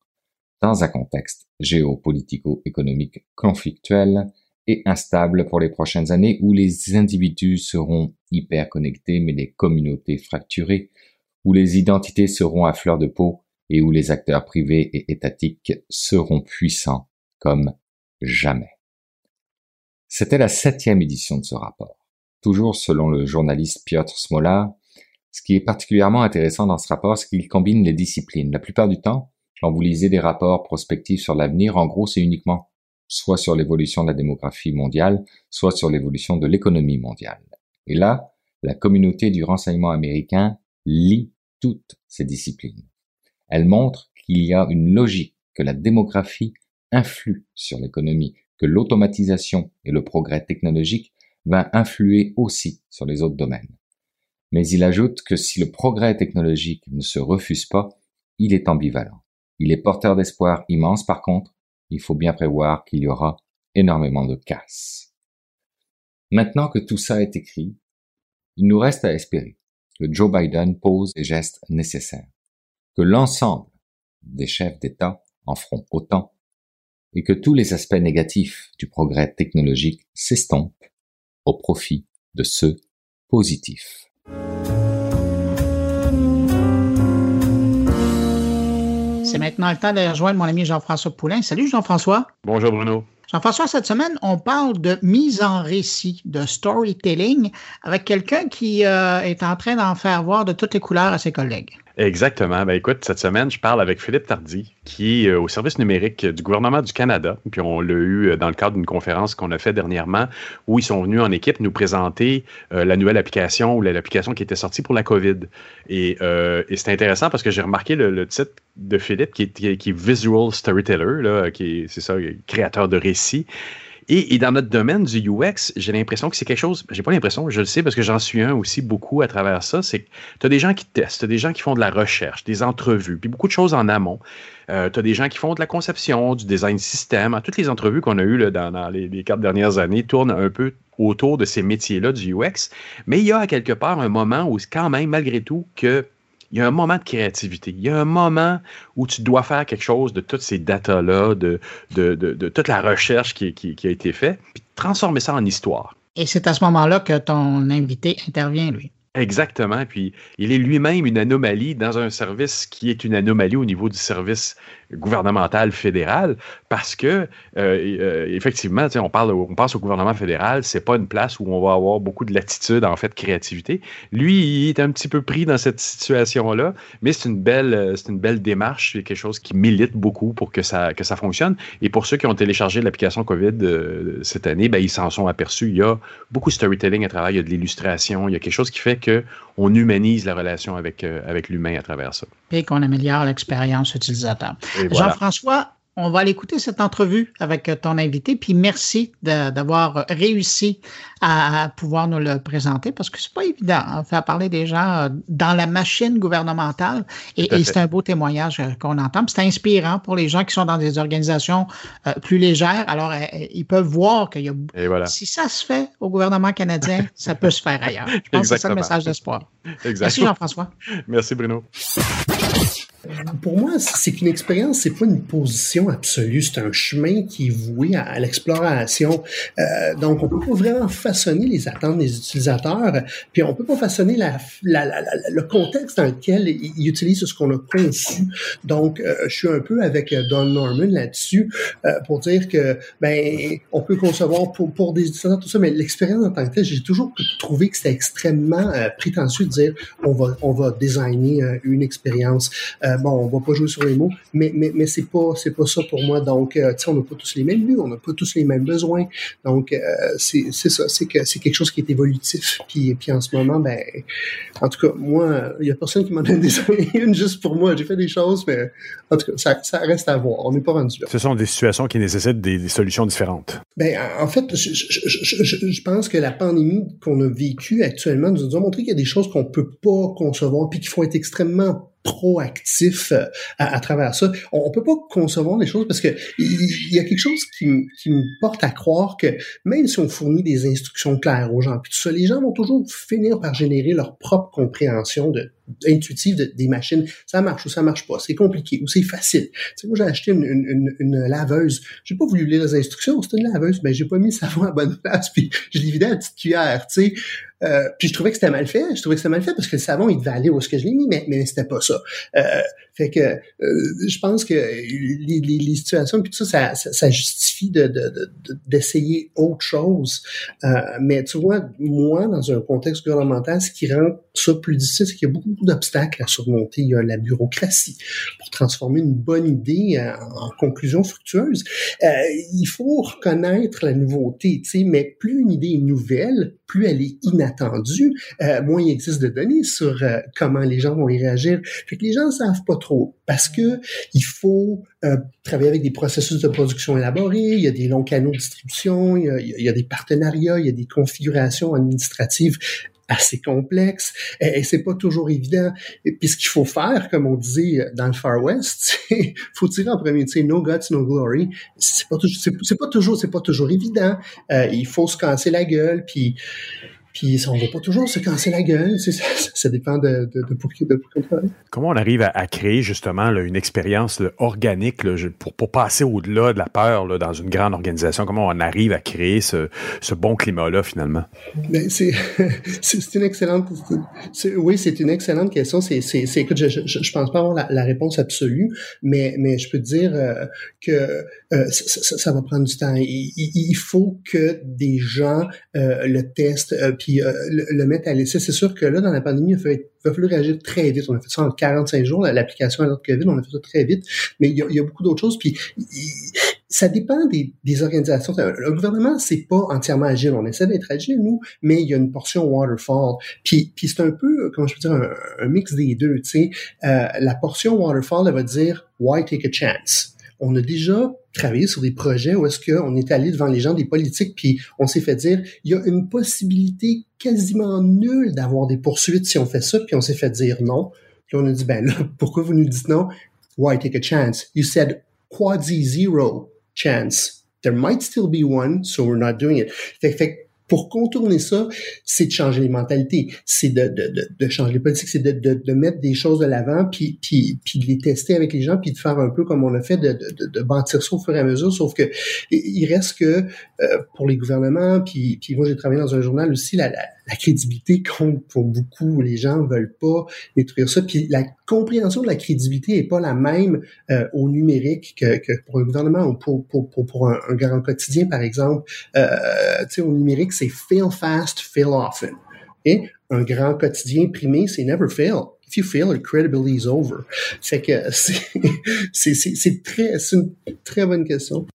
dans un contexte géopolitico-économique conflictuel et instable pour les prochaines années où les individus seront hyper connectés mais les communautés fracturées, où les identités seront à fleur de peau et où les acteurs privés et étatiques seront puissants comme jamais. C'était la septième édition de ce rapport. Toujours selon le journaliste Piotr Smola, ce qui est particulièrement intéressant dans ce rapport, c'est qu'il combine les disciplines. La plupart du temps, quand vous lisez des rapports prospectifs sur l'avenir, en gros, c'est uniquement soit sur l'évolution de la démographie mondiale, soit sur l'évolution de l'économie mondiale. Et là, la communauté du renseignement américain lit toutes ces disciplines. Elle montre qu'il y a une logique, que la démographie influe sur l'économie, que l'automatisation et le progrès technologique va influer aussi sur les autres domaines. Mais il ajoute que si le progrès technologique ne se refuse pas, il est ambivalent. Il est porteur d'espoir immense par contre, il faut bien prévoir qu'il y aura énormément de casse. Maintenant que tout ça est écrit, il nous reste à espérer que Joe Biden pose les gestes nécessaires, que l'ensemble des chefs d'État en feront autant, et que tous les aspects négatifs du progrès technologique s'estompent au profit de ceux positifs. C'est maintenant le temps de rejoindre mon ami Jean-François Poulain. Salut Jean-François. Bonjour Bruno. Jean-François, cette semaine, on parle de mise en récit, de storytelling, avec quelqu'un qui euh, est en train d'en faire voir de toutes les couleurs à ses collègues. Exactement. Ben écoute, cette semaine, je parle avec Philippe Tardy, qui est euh, au service numérique du gouvernement du Canada. Puis on l'a eu euh, dans le cadre d'une conférence qu'on a fait dernièrement, où ils sont venus en équipe nous présenter la nouvelle application ou l'application qui était sortie pour la COVID. Et, c'est intéressant parce que j'ai remarqué le, titre de Philippe, qui est, qui Visual Storyteller, là, qui est, c'est ça, créateur de récits et, dans notre domaine du UX, j'ai l'impression que c'est quelque chose, j'ai pas l'impression, je le sais parce que j'en suis un aussi beaucoup à travers ça, c'est que tu as des gens qui testent, tu as des gens qui font de la recherche, des entrevues, puis beaucoup de choses en amont. Euh, tu as des gens qui font de la conception, du design système. Toutes les entrevues qu'on a eues dans, les, quatre dernières années tournent un peu autour de ces métiers-là du UX. Mais il y a quelque part un moment où, quand même, malgré tout, que il y a un moment de créativité. Il y a un moment où tu dois faire quelque chose de toutes ces datas-là, de, de, toute la recherche qui a été faite, puis transformer ça en histoire. Et c'est à ce moment-là que ton invité intervient, lui. Exactement. Puis il est lui-même une anomalie dans un service qui est une anomalie au niveau du service gouvernemental fédéral parce que euh, euh, effectivement, on parle, on passe au gouvernement fédéral, c'est pas une place où on va avoir beaucoup de latitude en fait créativité. Lui, il est un petit peu pris dans cette situation-là, mais c'est une belle, euh, une belle démarche, c'est quelque chose qui milite beaucoup pour que ça que ça fonctionne. Et pour ceux qui ont téléchargé l'application Covid cette année, ben, ils s'en sont aperçus. Il y a beaucoup de storytelling à travers, il y a de l'illustration, il y a quelque chose qui fait qu'on humanise la relation avec, euh, avec l'humain à travers ça. Et qu'on améliore l'expérience utilisateur. Jean-François, on va aller écouter cette entrevue avec ton invité, puis merci d'avoir réussi à, pouvoir nous le présenter parce que c'est pas évident de hein, faire parler des gens euh, dans la machine gouvernementale et, c'est un beau témoignage euh, qu'on entend. C'est inspirant pour les gens qui sont dans des organisations euh, plus légères. Alors, ils peuvent voir que y a, si ça se fait au gouvernement canadien, ça peut se faire ailleurs. Je pense que c'est ça le message d'espoir. Merci Jean-François. Merci Bruno. Pour moi, c'est qu'une expérience, c'est pas une position absolue, c'est un chemin qui est voué à, l'exploration. Euh, donc, on peut pas vraiment façonner les attentes des utilisateurs, puis on peut pas façonner la, la, la, le contexte dans lequel ils utilisent ce qu'on a conçu. Donc, euh, je suis un peu avec euh, Don Norman là-dessus euh, pour dire que ben on peut concevoir pour, pour des utilisateurs tout ça, mais l'expérience en tant que telle, j'ai toujours trouvé que c'était extrêmement prétentieux de dire on va on va designer une expérience. Euh, bon, on va pas jouer sur les mots, mais mais mais c'est pas c'est pas ça pour moi. Donc, euh, tu sais, on n'a pas tous les mêmes buts, on n'a pas tous les mêmes besoins. Donc, euh, c'est c'est ça, c'est que c'est quelque chose qui est évolutif. Puis puis en ce moment, ben, en tout cas, moi, il y a personne qui m'en désigné une juste pour moi. J'ai fait des choses, mais en tout cas, ça, ça reste à voir. On n'est pas rendu là. Ce sont des situations qui nécessitent des, solutions différentes. Ben, en fait, je, je, je, je pense que la pandémie qu'on a vécue actuellement nous a montré qu'il y a des choses qu'on peut pas concevoir puis qui font être extrêmement proactif à, travers ça. On, peut pas concevoir les choses parce que il y, a quelque chose qui, qui, me porte à croire que même si on fournit des instructions claires aux gens, puis tout ça, les gens vont toujours finir par générer leur propre compréhension de, intuitive des machines. Ça marche ou ça marche pas. C'est compliqué ou c'est facile. Tu sais, moi, j'ai acheté une, une, une, laveuse. J'ai pas voulu lire les instructions. C'était une laveuse. mais ben, j'ai pas mis le savon à bonne place. Puis, je l'ai vidé à la petite cuillère, tu sais. Euh, puis je trouvais que c'était mal fait. Je trouvais que c'était mal fait parce que le savon, il devait aller où est-ce que je l'ai mis, mais, mais c'était pas ça. Euh, fait que euh, je pense que les, les, les, situations puis tout ça, ça, ça justifie de, d'essayer de, autre chose. Euh, mais tu vois, moi, dans un contexte gouvernemental, ce qui rend ça plus difficile, c'est qu'il y a beaucoup, d'obstacles à surmonter. Il y a la bureaucratie pour transformer une bonne idée en, conclusion fructueuse. Euh, il faut reconnaître la nouveauté, tu sais, mais plus une idée est nouvelle, plus elle est inattendue, euh, moins il existe de données sur euh, comment les gens vont y réagir. Fait que les gens ne savent pas trop parce que il faut euh, travailler avec des processus de production élaborés, il y a des longs canaux de distribution, il y a, il y a des partenariats, il y a des configurations administratives assez complexes et, c'est pas toujours évident. Et puis ce qu'il faut faire, comme on disait dans le Far West, c'est faut tirer en premier, tu sais, no guts, no glory. C'est pas, c'est, pas toujours, c'est pas toujours évident. Euh, il faut se casser la gueule, puis puis on va pas toujours se casser la gueule. Ça, ça, dépend de, de, de, pour, de pour Comment on arrive à, créer justement là, une expérience organique là, pour, pour passer au-delà de la peur dans une grande organisation? Comment on arrive à créer ce, ce bon climat-là finalement? Ben, c'est, c'est une excellente. oui, c'est une excellente question. C'est, c'est, écoute, je, je, je, pense pas avoir la, la, réponse absolue, mais, mais je peux te dire euh, que euh, ça, ça, va prendre du temps. Il, il, faut que des gens euh, le testent puis euh, le, mettre à l'essai. C'est sûr que là, dans la pandémie, il va, falloir réagir très vite. On a fait ça en 45 jours, l'application à notre COVID, on a fait ça très vite. Mais il y a, beaucoup d'autres choses. Puis ça dépend des, organisations. Le gouvernement, c'est pas entièrement agile. On essaie d'être agile, nous, mais il y a une portion waterfall. Puis, puis c'est un peu, comment je peux dire, un, mix des deux. Tu sais, euh, la portion waterfall, elle va dire why take a chance? On a déjà travaillé sur des projets où est-ce qu'on est allé devant les gens des politiques, puis on s'est fait dire, il y a une possibilité quasiment nulle d'avoir des poursuites si on fait ça, puis on s'est fait dire non. Puis on a dit, ben là, pourquoi vous nous dites non? Why take a chance? You said quasi zero chance. There might still be one, so we're not doing it. fait pour contourner ça, c'est de changer les mentalités, c'est de, de, de, de, changer les politiques, c'est de, de, de, mettre des choses de l'avant, puis, puis, puis de les tester avec les gens, puis de faire un peu comme on a fait, de, de, bâtir ça au fur et à mesure, sauf que il reste que euh, pour les gouvernements, puis, puis moi j'ai travaillé dans un journal aussi, la, la, la crédibilité compte pour beaucoup. Les gens veulent pas détruire ça. Puis la compréhension de la crédibilité est pas la même euh, au numérique que, que, pour un gouvernement ou pour, pour, pour, un, grand quotidien, par exemple. Euh, tu sais, au numérique, c'est fail fast, fail often. Et un grand quotidien primé, c'est never fail. If you fail, your credibility is over. C'est que c'est très, c'est une très bonne question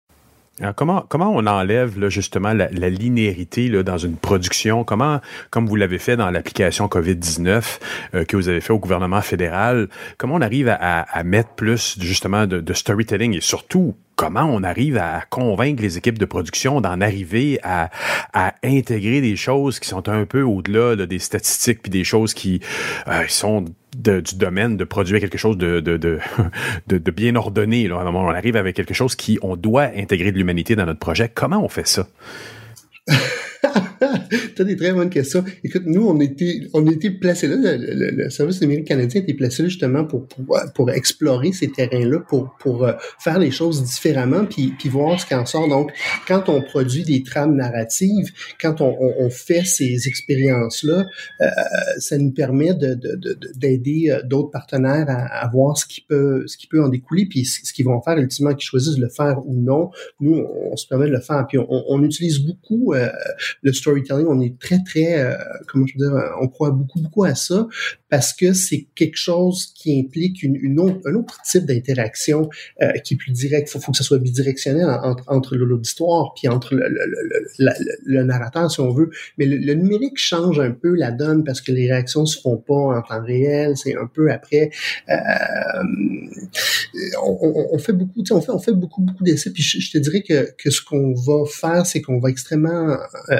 comment, comment on enlève là, justement la, linéarité là, dans une production? Comment, comme vous l'avez fait dans l'application COVID-19 euh, que vous avez fait au gouvernement fédéral, comment on arrive à, mettre plus justement de, de storytelling? Et surtout comment on arrive à convaincre les équipes de production d'en arriver à, à, intégrer des choses qui sont un peu au-delà des statistiques puis des choses qui euh, sont du domaine de produire quelque chose de, de, de, de, bien ordonné. Là. On arrive avec quelque chose qui, on doit intégrer de l'humanité dans notre projet. Comment on fait ça? T'as des très bonnes questions. Écoute, nous, on était, on était placés là, le, service numérique canadien était placé là justement pour, pour, pour explorer ces terrains-là, pour, pour euh, faire les choses différemment, puis, puis voir ce qui en sort. Donc, quand on produit des trames narratives, quand on, on, fait ces expériences-là, euh, ça nous permet de, d'aider de, euh, d'autres partenaires à, à, voir ce qui peut, ce qui peut en découler, puis ce qu'ils vont faire ultimement, qu'ils choisissent de le faire ou non. Nous, on, se permet de le faire, puis on, on utilise beaucoup euh, le storytelling, on est très, très, euh, comment je veux dire, on croit beaucoup, beaucoup à ça parce que c'est quelque chose qui implique une, autre, un autre type d'interaction euh, qui est plus direct. Il faut, que ça soit bidirectionnel entre, entre l'auditoire puis entre le, le, le, narrateur, si on veut. Mais le, numérique change un peu la donne parce que les réactions se font pas en temps réel. C'est un peu après. Euh, on, on, fait beaucoup, on fait, on fait beaucoup, beaucoup d'essais. Puis je, te dirais que, que ce qu'on va faire, c'est qu'on va extrêmement euh,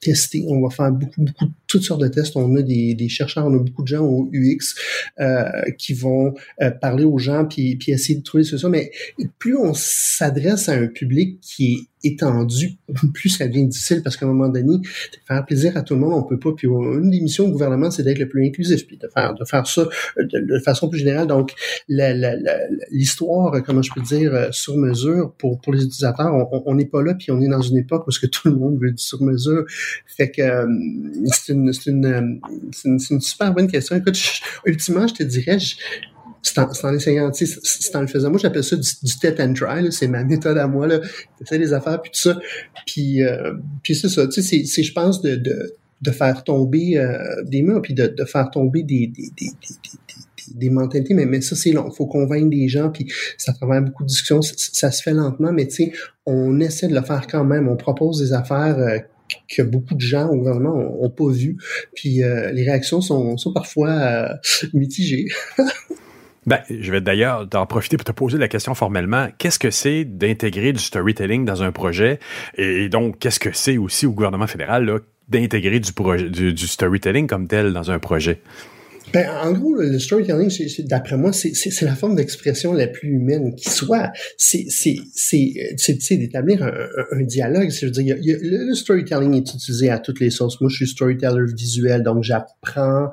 tester, on va faire beaucoup, beaucoup, toutes sortes de tests. On a des, des chercheurs, on a beaucoup de gens au UX euh, qui vont euh, parler aux gens puis, puis essayer de trouver des solutions. Mais plus on s'adresse à un public qui est étendu, plus ça devient difficile parce qu'à un moment donné, faire plaisir à tout le monde, on peut pas. Puis une des missions du gouvernement, c'est d'être le plus inclusif, puis de faire de faire ça de, façon plus générale. Donc l'histoire, comment je peux dire, euh, sur mesure pour pour les utilisateurs, on n'est pas là, puis on est dans une époque où ce que tout le monde veut du sur mesure. Fait que euh, c'est une c'est une, euh, une, une, super bonne question. Écoute, ultimement, je te dirais, c'est en, en, essayant, c'est en le faisant. Moi, j'appelle ça du, du and try, c'est ma méthode à moi, là. Des affaires, puis tout ça. Puis, euh, puis c'est ça, tu sais, c'est, je pense, de, de, de faire tomber euh, des murs, puis de, de faire tomber des, des, des, des, des mentalités, mais, mais ça, c'est long. Il faut convaincre des gens, puis ça travers beaucoup de discussions. Ça, se fait lentement, mais tu sais, on essaie de le faire quand même. On propose des affaires euh, que beaucoup de gens au gouvernement ont, pas vu. Puis euh, les réactions sont, sont parfois euh, mitigées. Ben, je vais d'ailleurs en profiter pour te poser la question formellement. Qu'est-ce que c'est d'intégrer du storytelling dans un projet? Et donc, qu'est-ce que c'est aussi au gouvernement fédéral d'intégrer du, du, du storytelling comme tel dans un projet? Ben, en gros, le storytelling, d'après moi, c'est la forme d'expression la plus humaine qui soit. C'est d'établir un, un, dialogue. Je veux dire, le, storytelling est utilisé à toutes les sauces. Moi, je suis storyteller visuel, donc j'apprends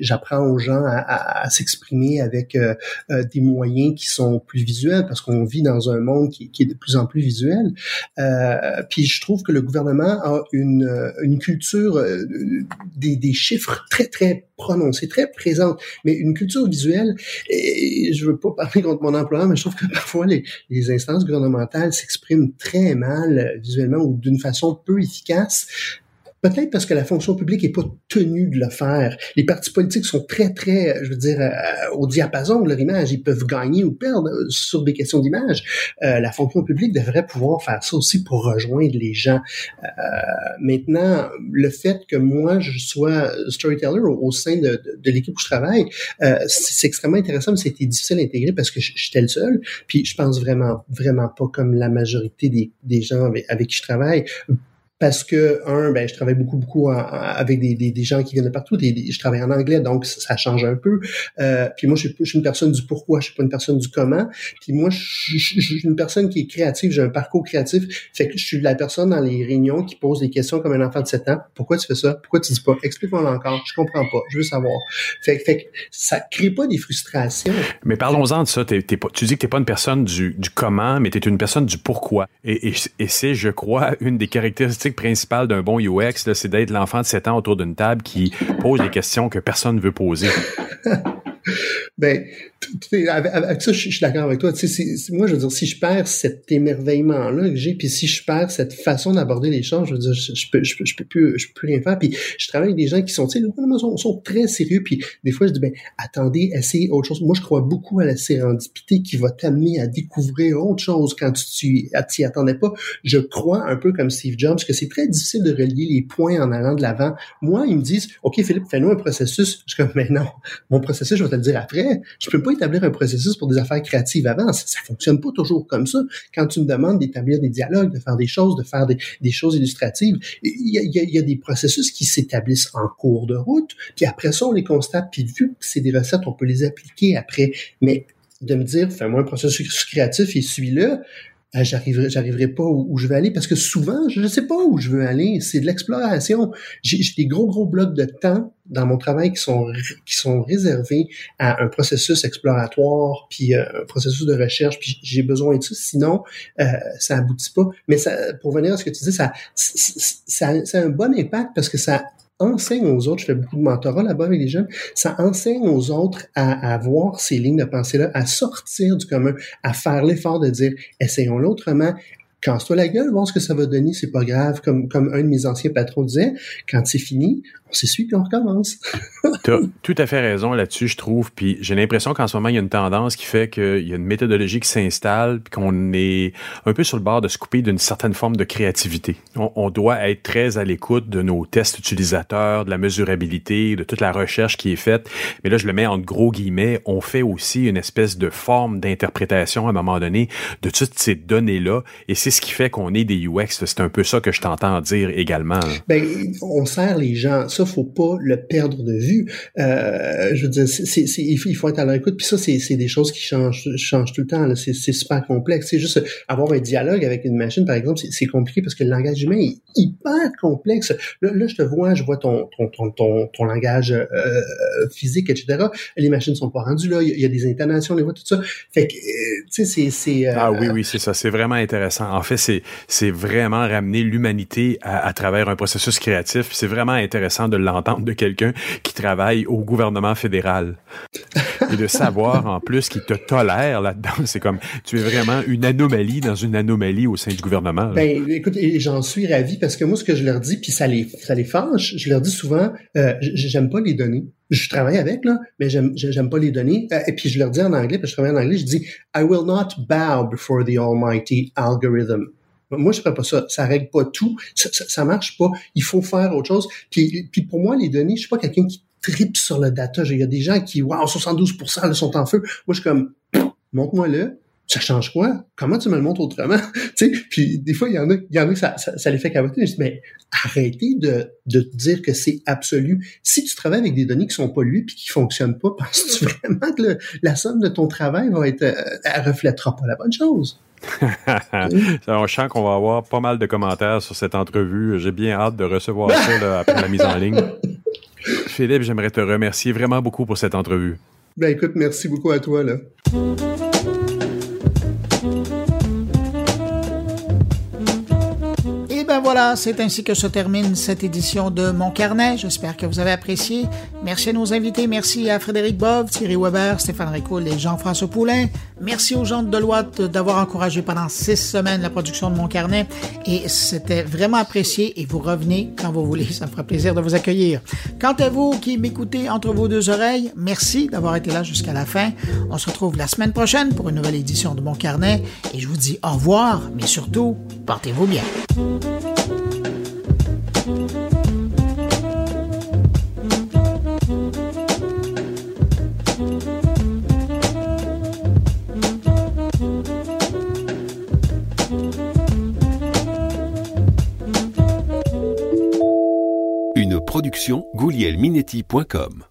j'apprends aux gens à, à, s'exprimer avec euh, euh, des moyens qui sont plus visuels parce qu'on vit dans un monde qui, qui, est de plus en plus visuel. Euh, puis je trouve que le gouvernement a une, une culture euh, des, des chiffres très, très prononcée, très présente, mais une culture visuelle, et je veux pas parler contre mon employeur, mais je trouve que parfois les, les instances gouvernementales s'expriment très mal visuellement ou d'une façon peu efficace Peut-être parce que la fonction publique n'est pas tenue de le faire. Les partis politiques sont très, très, je veux dire, euh, au diapason de leur image. Ils peuvent gagner ou perdre sur des questions d'image. Euh, la fonction publique devrait pouvoir faire ça aussi pour rejoindre les gens. Euh, maintenant, le fait que moi, je sois storyteller au, sein de, l'équipe où je travaille, c'est extrêmement intéressant, mais c'était difficile à intégrer parce que j'étais le seul. Puis je pense vraiment, vraiment pas comme la majorité des, gens avec qui je travaille parce que un, ben je travaille beaucoup beaucoup avec des, des, des, gens qui viennent de partout. Des, je travaille en anglais, donc ça, change un peu. Euh, puis moi, je suis, je une personne du pourquoi, je suis pas une personne du comment. Puis moi, je, suis une personne qui est créative, j'ai un parcours créatif. Fait que je suis la personne dans les réunions qui pose des questions comme un enfant de 7 ans. Pourquoi tu fais ça? Pourquoi tu dis pas? Explique-moi encore. Je comprends pas. Je veux savoir. Fait, fait que ça crée pas des frustrations. Mais parlons-en de ça. Pas, tu dis que t'es pas une personne du, du comment, mais tu es une personne du pourquoi. Et, et c'est, je crois, une des caractéristiques principale d'un bon UX, c'est d'être l'enfant de 7 ans autour d'une table qui pose des questions que personne ne veut poser. ben, avec, ça, je, suis d'accord avec toi. moi, je veux dire, si je perds cet émerveillement-là que j'ai, puis si je perds cette façon d'aborder les choses, je veux dire, je, peux, je, peux plus, je peux rien faire. Puis je travaille avec des gens qui sont, tu sont, sont très sérieux. Puis des fois, je dis, ben, attendez, essayez autre chose. Moi, je crois beaucoup à la sérendipité qui va t'amener à découvrir autre chose quand tu t'y attendais pas. Je crois un peu comme Steve Jobs que c'est très difficile de relier les points en allant de l'avant. Moi, ils me disent, OK, Philippe, fais-nous un processus. Je suis comme, mais non, mon processus, je vais te le dire après. Je peux pas établir un processus pour des affaires créatives avant. Ça, ça fonctionne pas toujours comme ça. Quand tu me demandes d'établir des dialogues, de faire des choses, de faire des, choses illustratives, il y, a, y a, des processus qui s'établissent en cours de route, puis après ça, on les constate, puis vu que c'est des recettes, on peut les appliquer après. Mais de me dire, fais-moi un processus créatif et suis-le, j'arriverai, j'arriverai pas où, je veux aller parce que souvent, je ne sais pas où je veux aller. C'est de l'exploration. J'ai, des gros, gros blocs de temps dans mon travail qui sont, qui sont réservés à un processus exploratoire, puis euh, un processus de recherche, puis j'ai besoin de ça. Sinon, euh, ça aboutit pas. Mais ça, pour venir à ce que tu dis, ça, ça, ça a un bon impact parce que ça enseigne aux autres, je fais beaucoup de mentorat là-bas avec les jeunes, ça enseigne aux autres à, à voir ces lignes de pensée-là, à sortir du commun, à faire l'effort de dire, essayons-le autrement, casse-toi la gueule, voir ce que ça va donner, c'est pas grave. Comme, comme un de mes anciens patrons disait, quand c'est fini, on s'essuie puis on recommence. tu tout à fait raison là-dessus, je trouve. Puis j'ai l'impression qu'en ce moment, il y a une tendance qui fait qu'il y a une méthodologie qui s'installe puis qu'on est un peu sur le bord de se couper d'une certaine forme de créativité. On, on doit être très à l'écoute de nos tests utilisateurs, de la mesurabilité, de toute la recherche qui est faite. Mais là, je le mets en gros guillemets, on fait aussi une espèce de forme d'interprétation à un moment donné de toutes ces données-là. Et c'est c'est ce qui fait qu'on est des UX. C'est un peu ça que je t'entends dire également. Ben, on sert les gens. Ça, faut pas le perdre de vue. Euh, je veux dire, c'est, il, faut, être à leur écoute. Puis ça, c'est, des choses qui changent, changent tout le temps. C'est, super complexe. C'est juste avoir un dialogue avec une machine, par exemple, c'est, compliqué parce que le langage humain est hyper complexe. Là, là je te vois, je vois ton, ton, ton, ton, ton langage euh, physique, etc. Les machines sont pas rendues là. Il y, a des intonations, les voix, tout ça. Fait que, euh, tu sais, c'est... Euh, ah oui, oui, c'est ça. C'est vraiment intéressant. En fait, c'est, vraiment ramener l'humanité à, travers un processus créatif. C'est vraiment intéressant de l'entendre de quelqu'un qui travaille au gouvernement fédéral. Et de savoir, en plus, qu'il te tolère là-dedans. C'est comme, tu es vraiment une anomalie dans une anomalie au sein du gouvernement. Ben, écoute, j'en suis ravi parce que moi, ce que je leur dis, puis ça les, ça les fâche, je leur dis souvent, euh, j'aime pas les données je travaille avec, là, mais j'aime, j'aime pas les donner. Euh, et puis je leur dis en anglais, parce que je travaille en anglais, je dis I will not bow before the almighty algorithm. Moi, je ferais pas ça. Ça règle pas tout. Ça, ça, marche pas. Il faut faire autre chose. Puis, puis pour moi, les données, je suis pas quelqu'un qui tripe sur le data. Il y a des gens qui, wow, 72% sont en feu. Moi, je suis comme, montre-moi le ça change quoi? Comment tu me le montres autrement? tu sais, puis des fois, il y en a, il y en a ça, ça, les fait caboter. Je dis, mais arrêtez de, de dire que c'est absolu. Si tu travailles avec des données qui sont polluées puis qui fonctionnent pas, penses-tu vraiment que la somme de ton travail va être, euh, elle reflètera pas la bonne chose? On sent qu'on va avoir pas mal de commentaires sur cette entrevue. J'ai bien hâte de recevoir ça après la mise en ligne. Philippe, j'aimerais te remercier vraiment beaucoup pour cette entrevue. Ben écoute, merci beaucoup à toi. Là. Voilà, c'est ainsi que se termine cette édition de Mon Carnet. J'espère que vous avez apprécié. Merci à nos invités. Merci à Frédéric Bove, Thierry Weber, Stéphane Ricoul et Jean-François Poulain. Merci aux gens de Deloitte d'avoir encouragé pendant six semaines la production de Mon Carnet. Et c'était vraiment apprécié et vous revenez quand vous voulez. Ça me fera plaisir de vous accueillir. Quant à vous qui m'écoutez entre vos deux oreilles, merci d'avoir été là jusqu'à la fin. On se retrouve la semaine prochaine pour une nouvelle édition de Mon Carnet. Et je vous dis au revoir, mais surtout, portez-vous bien. Une production goulielminetti.com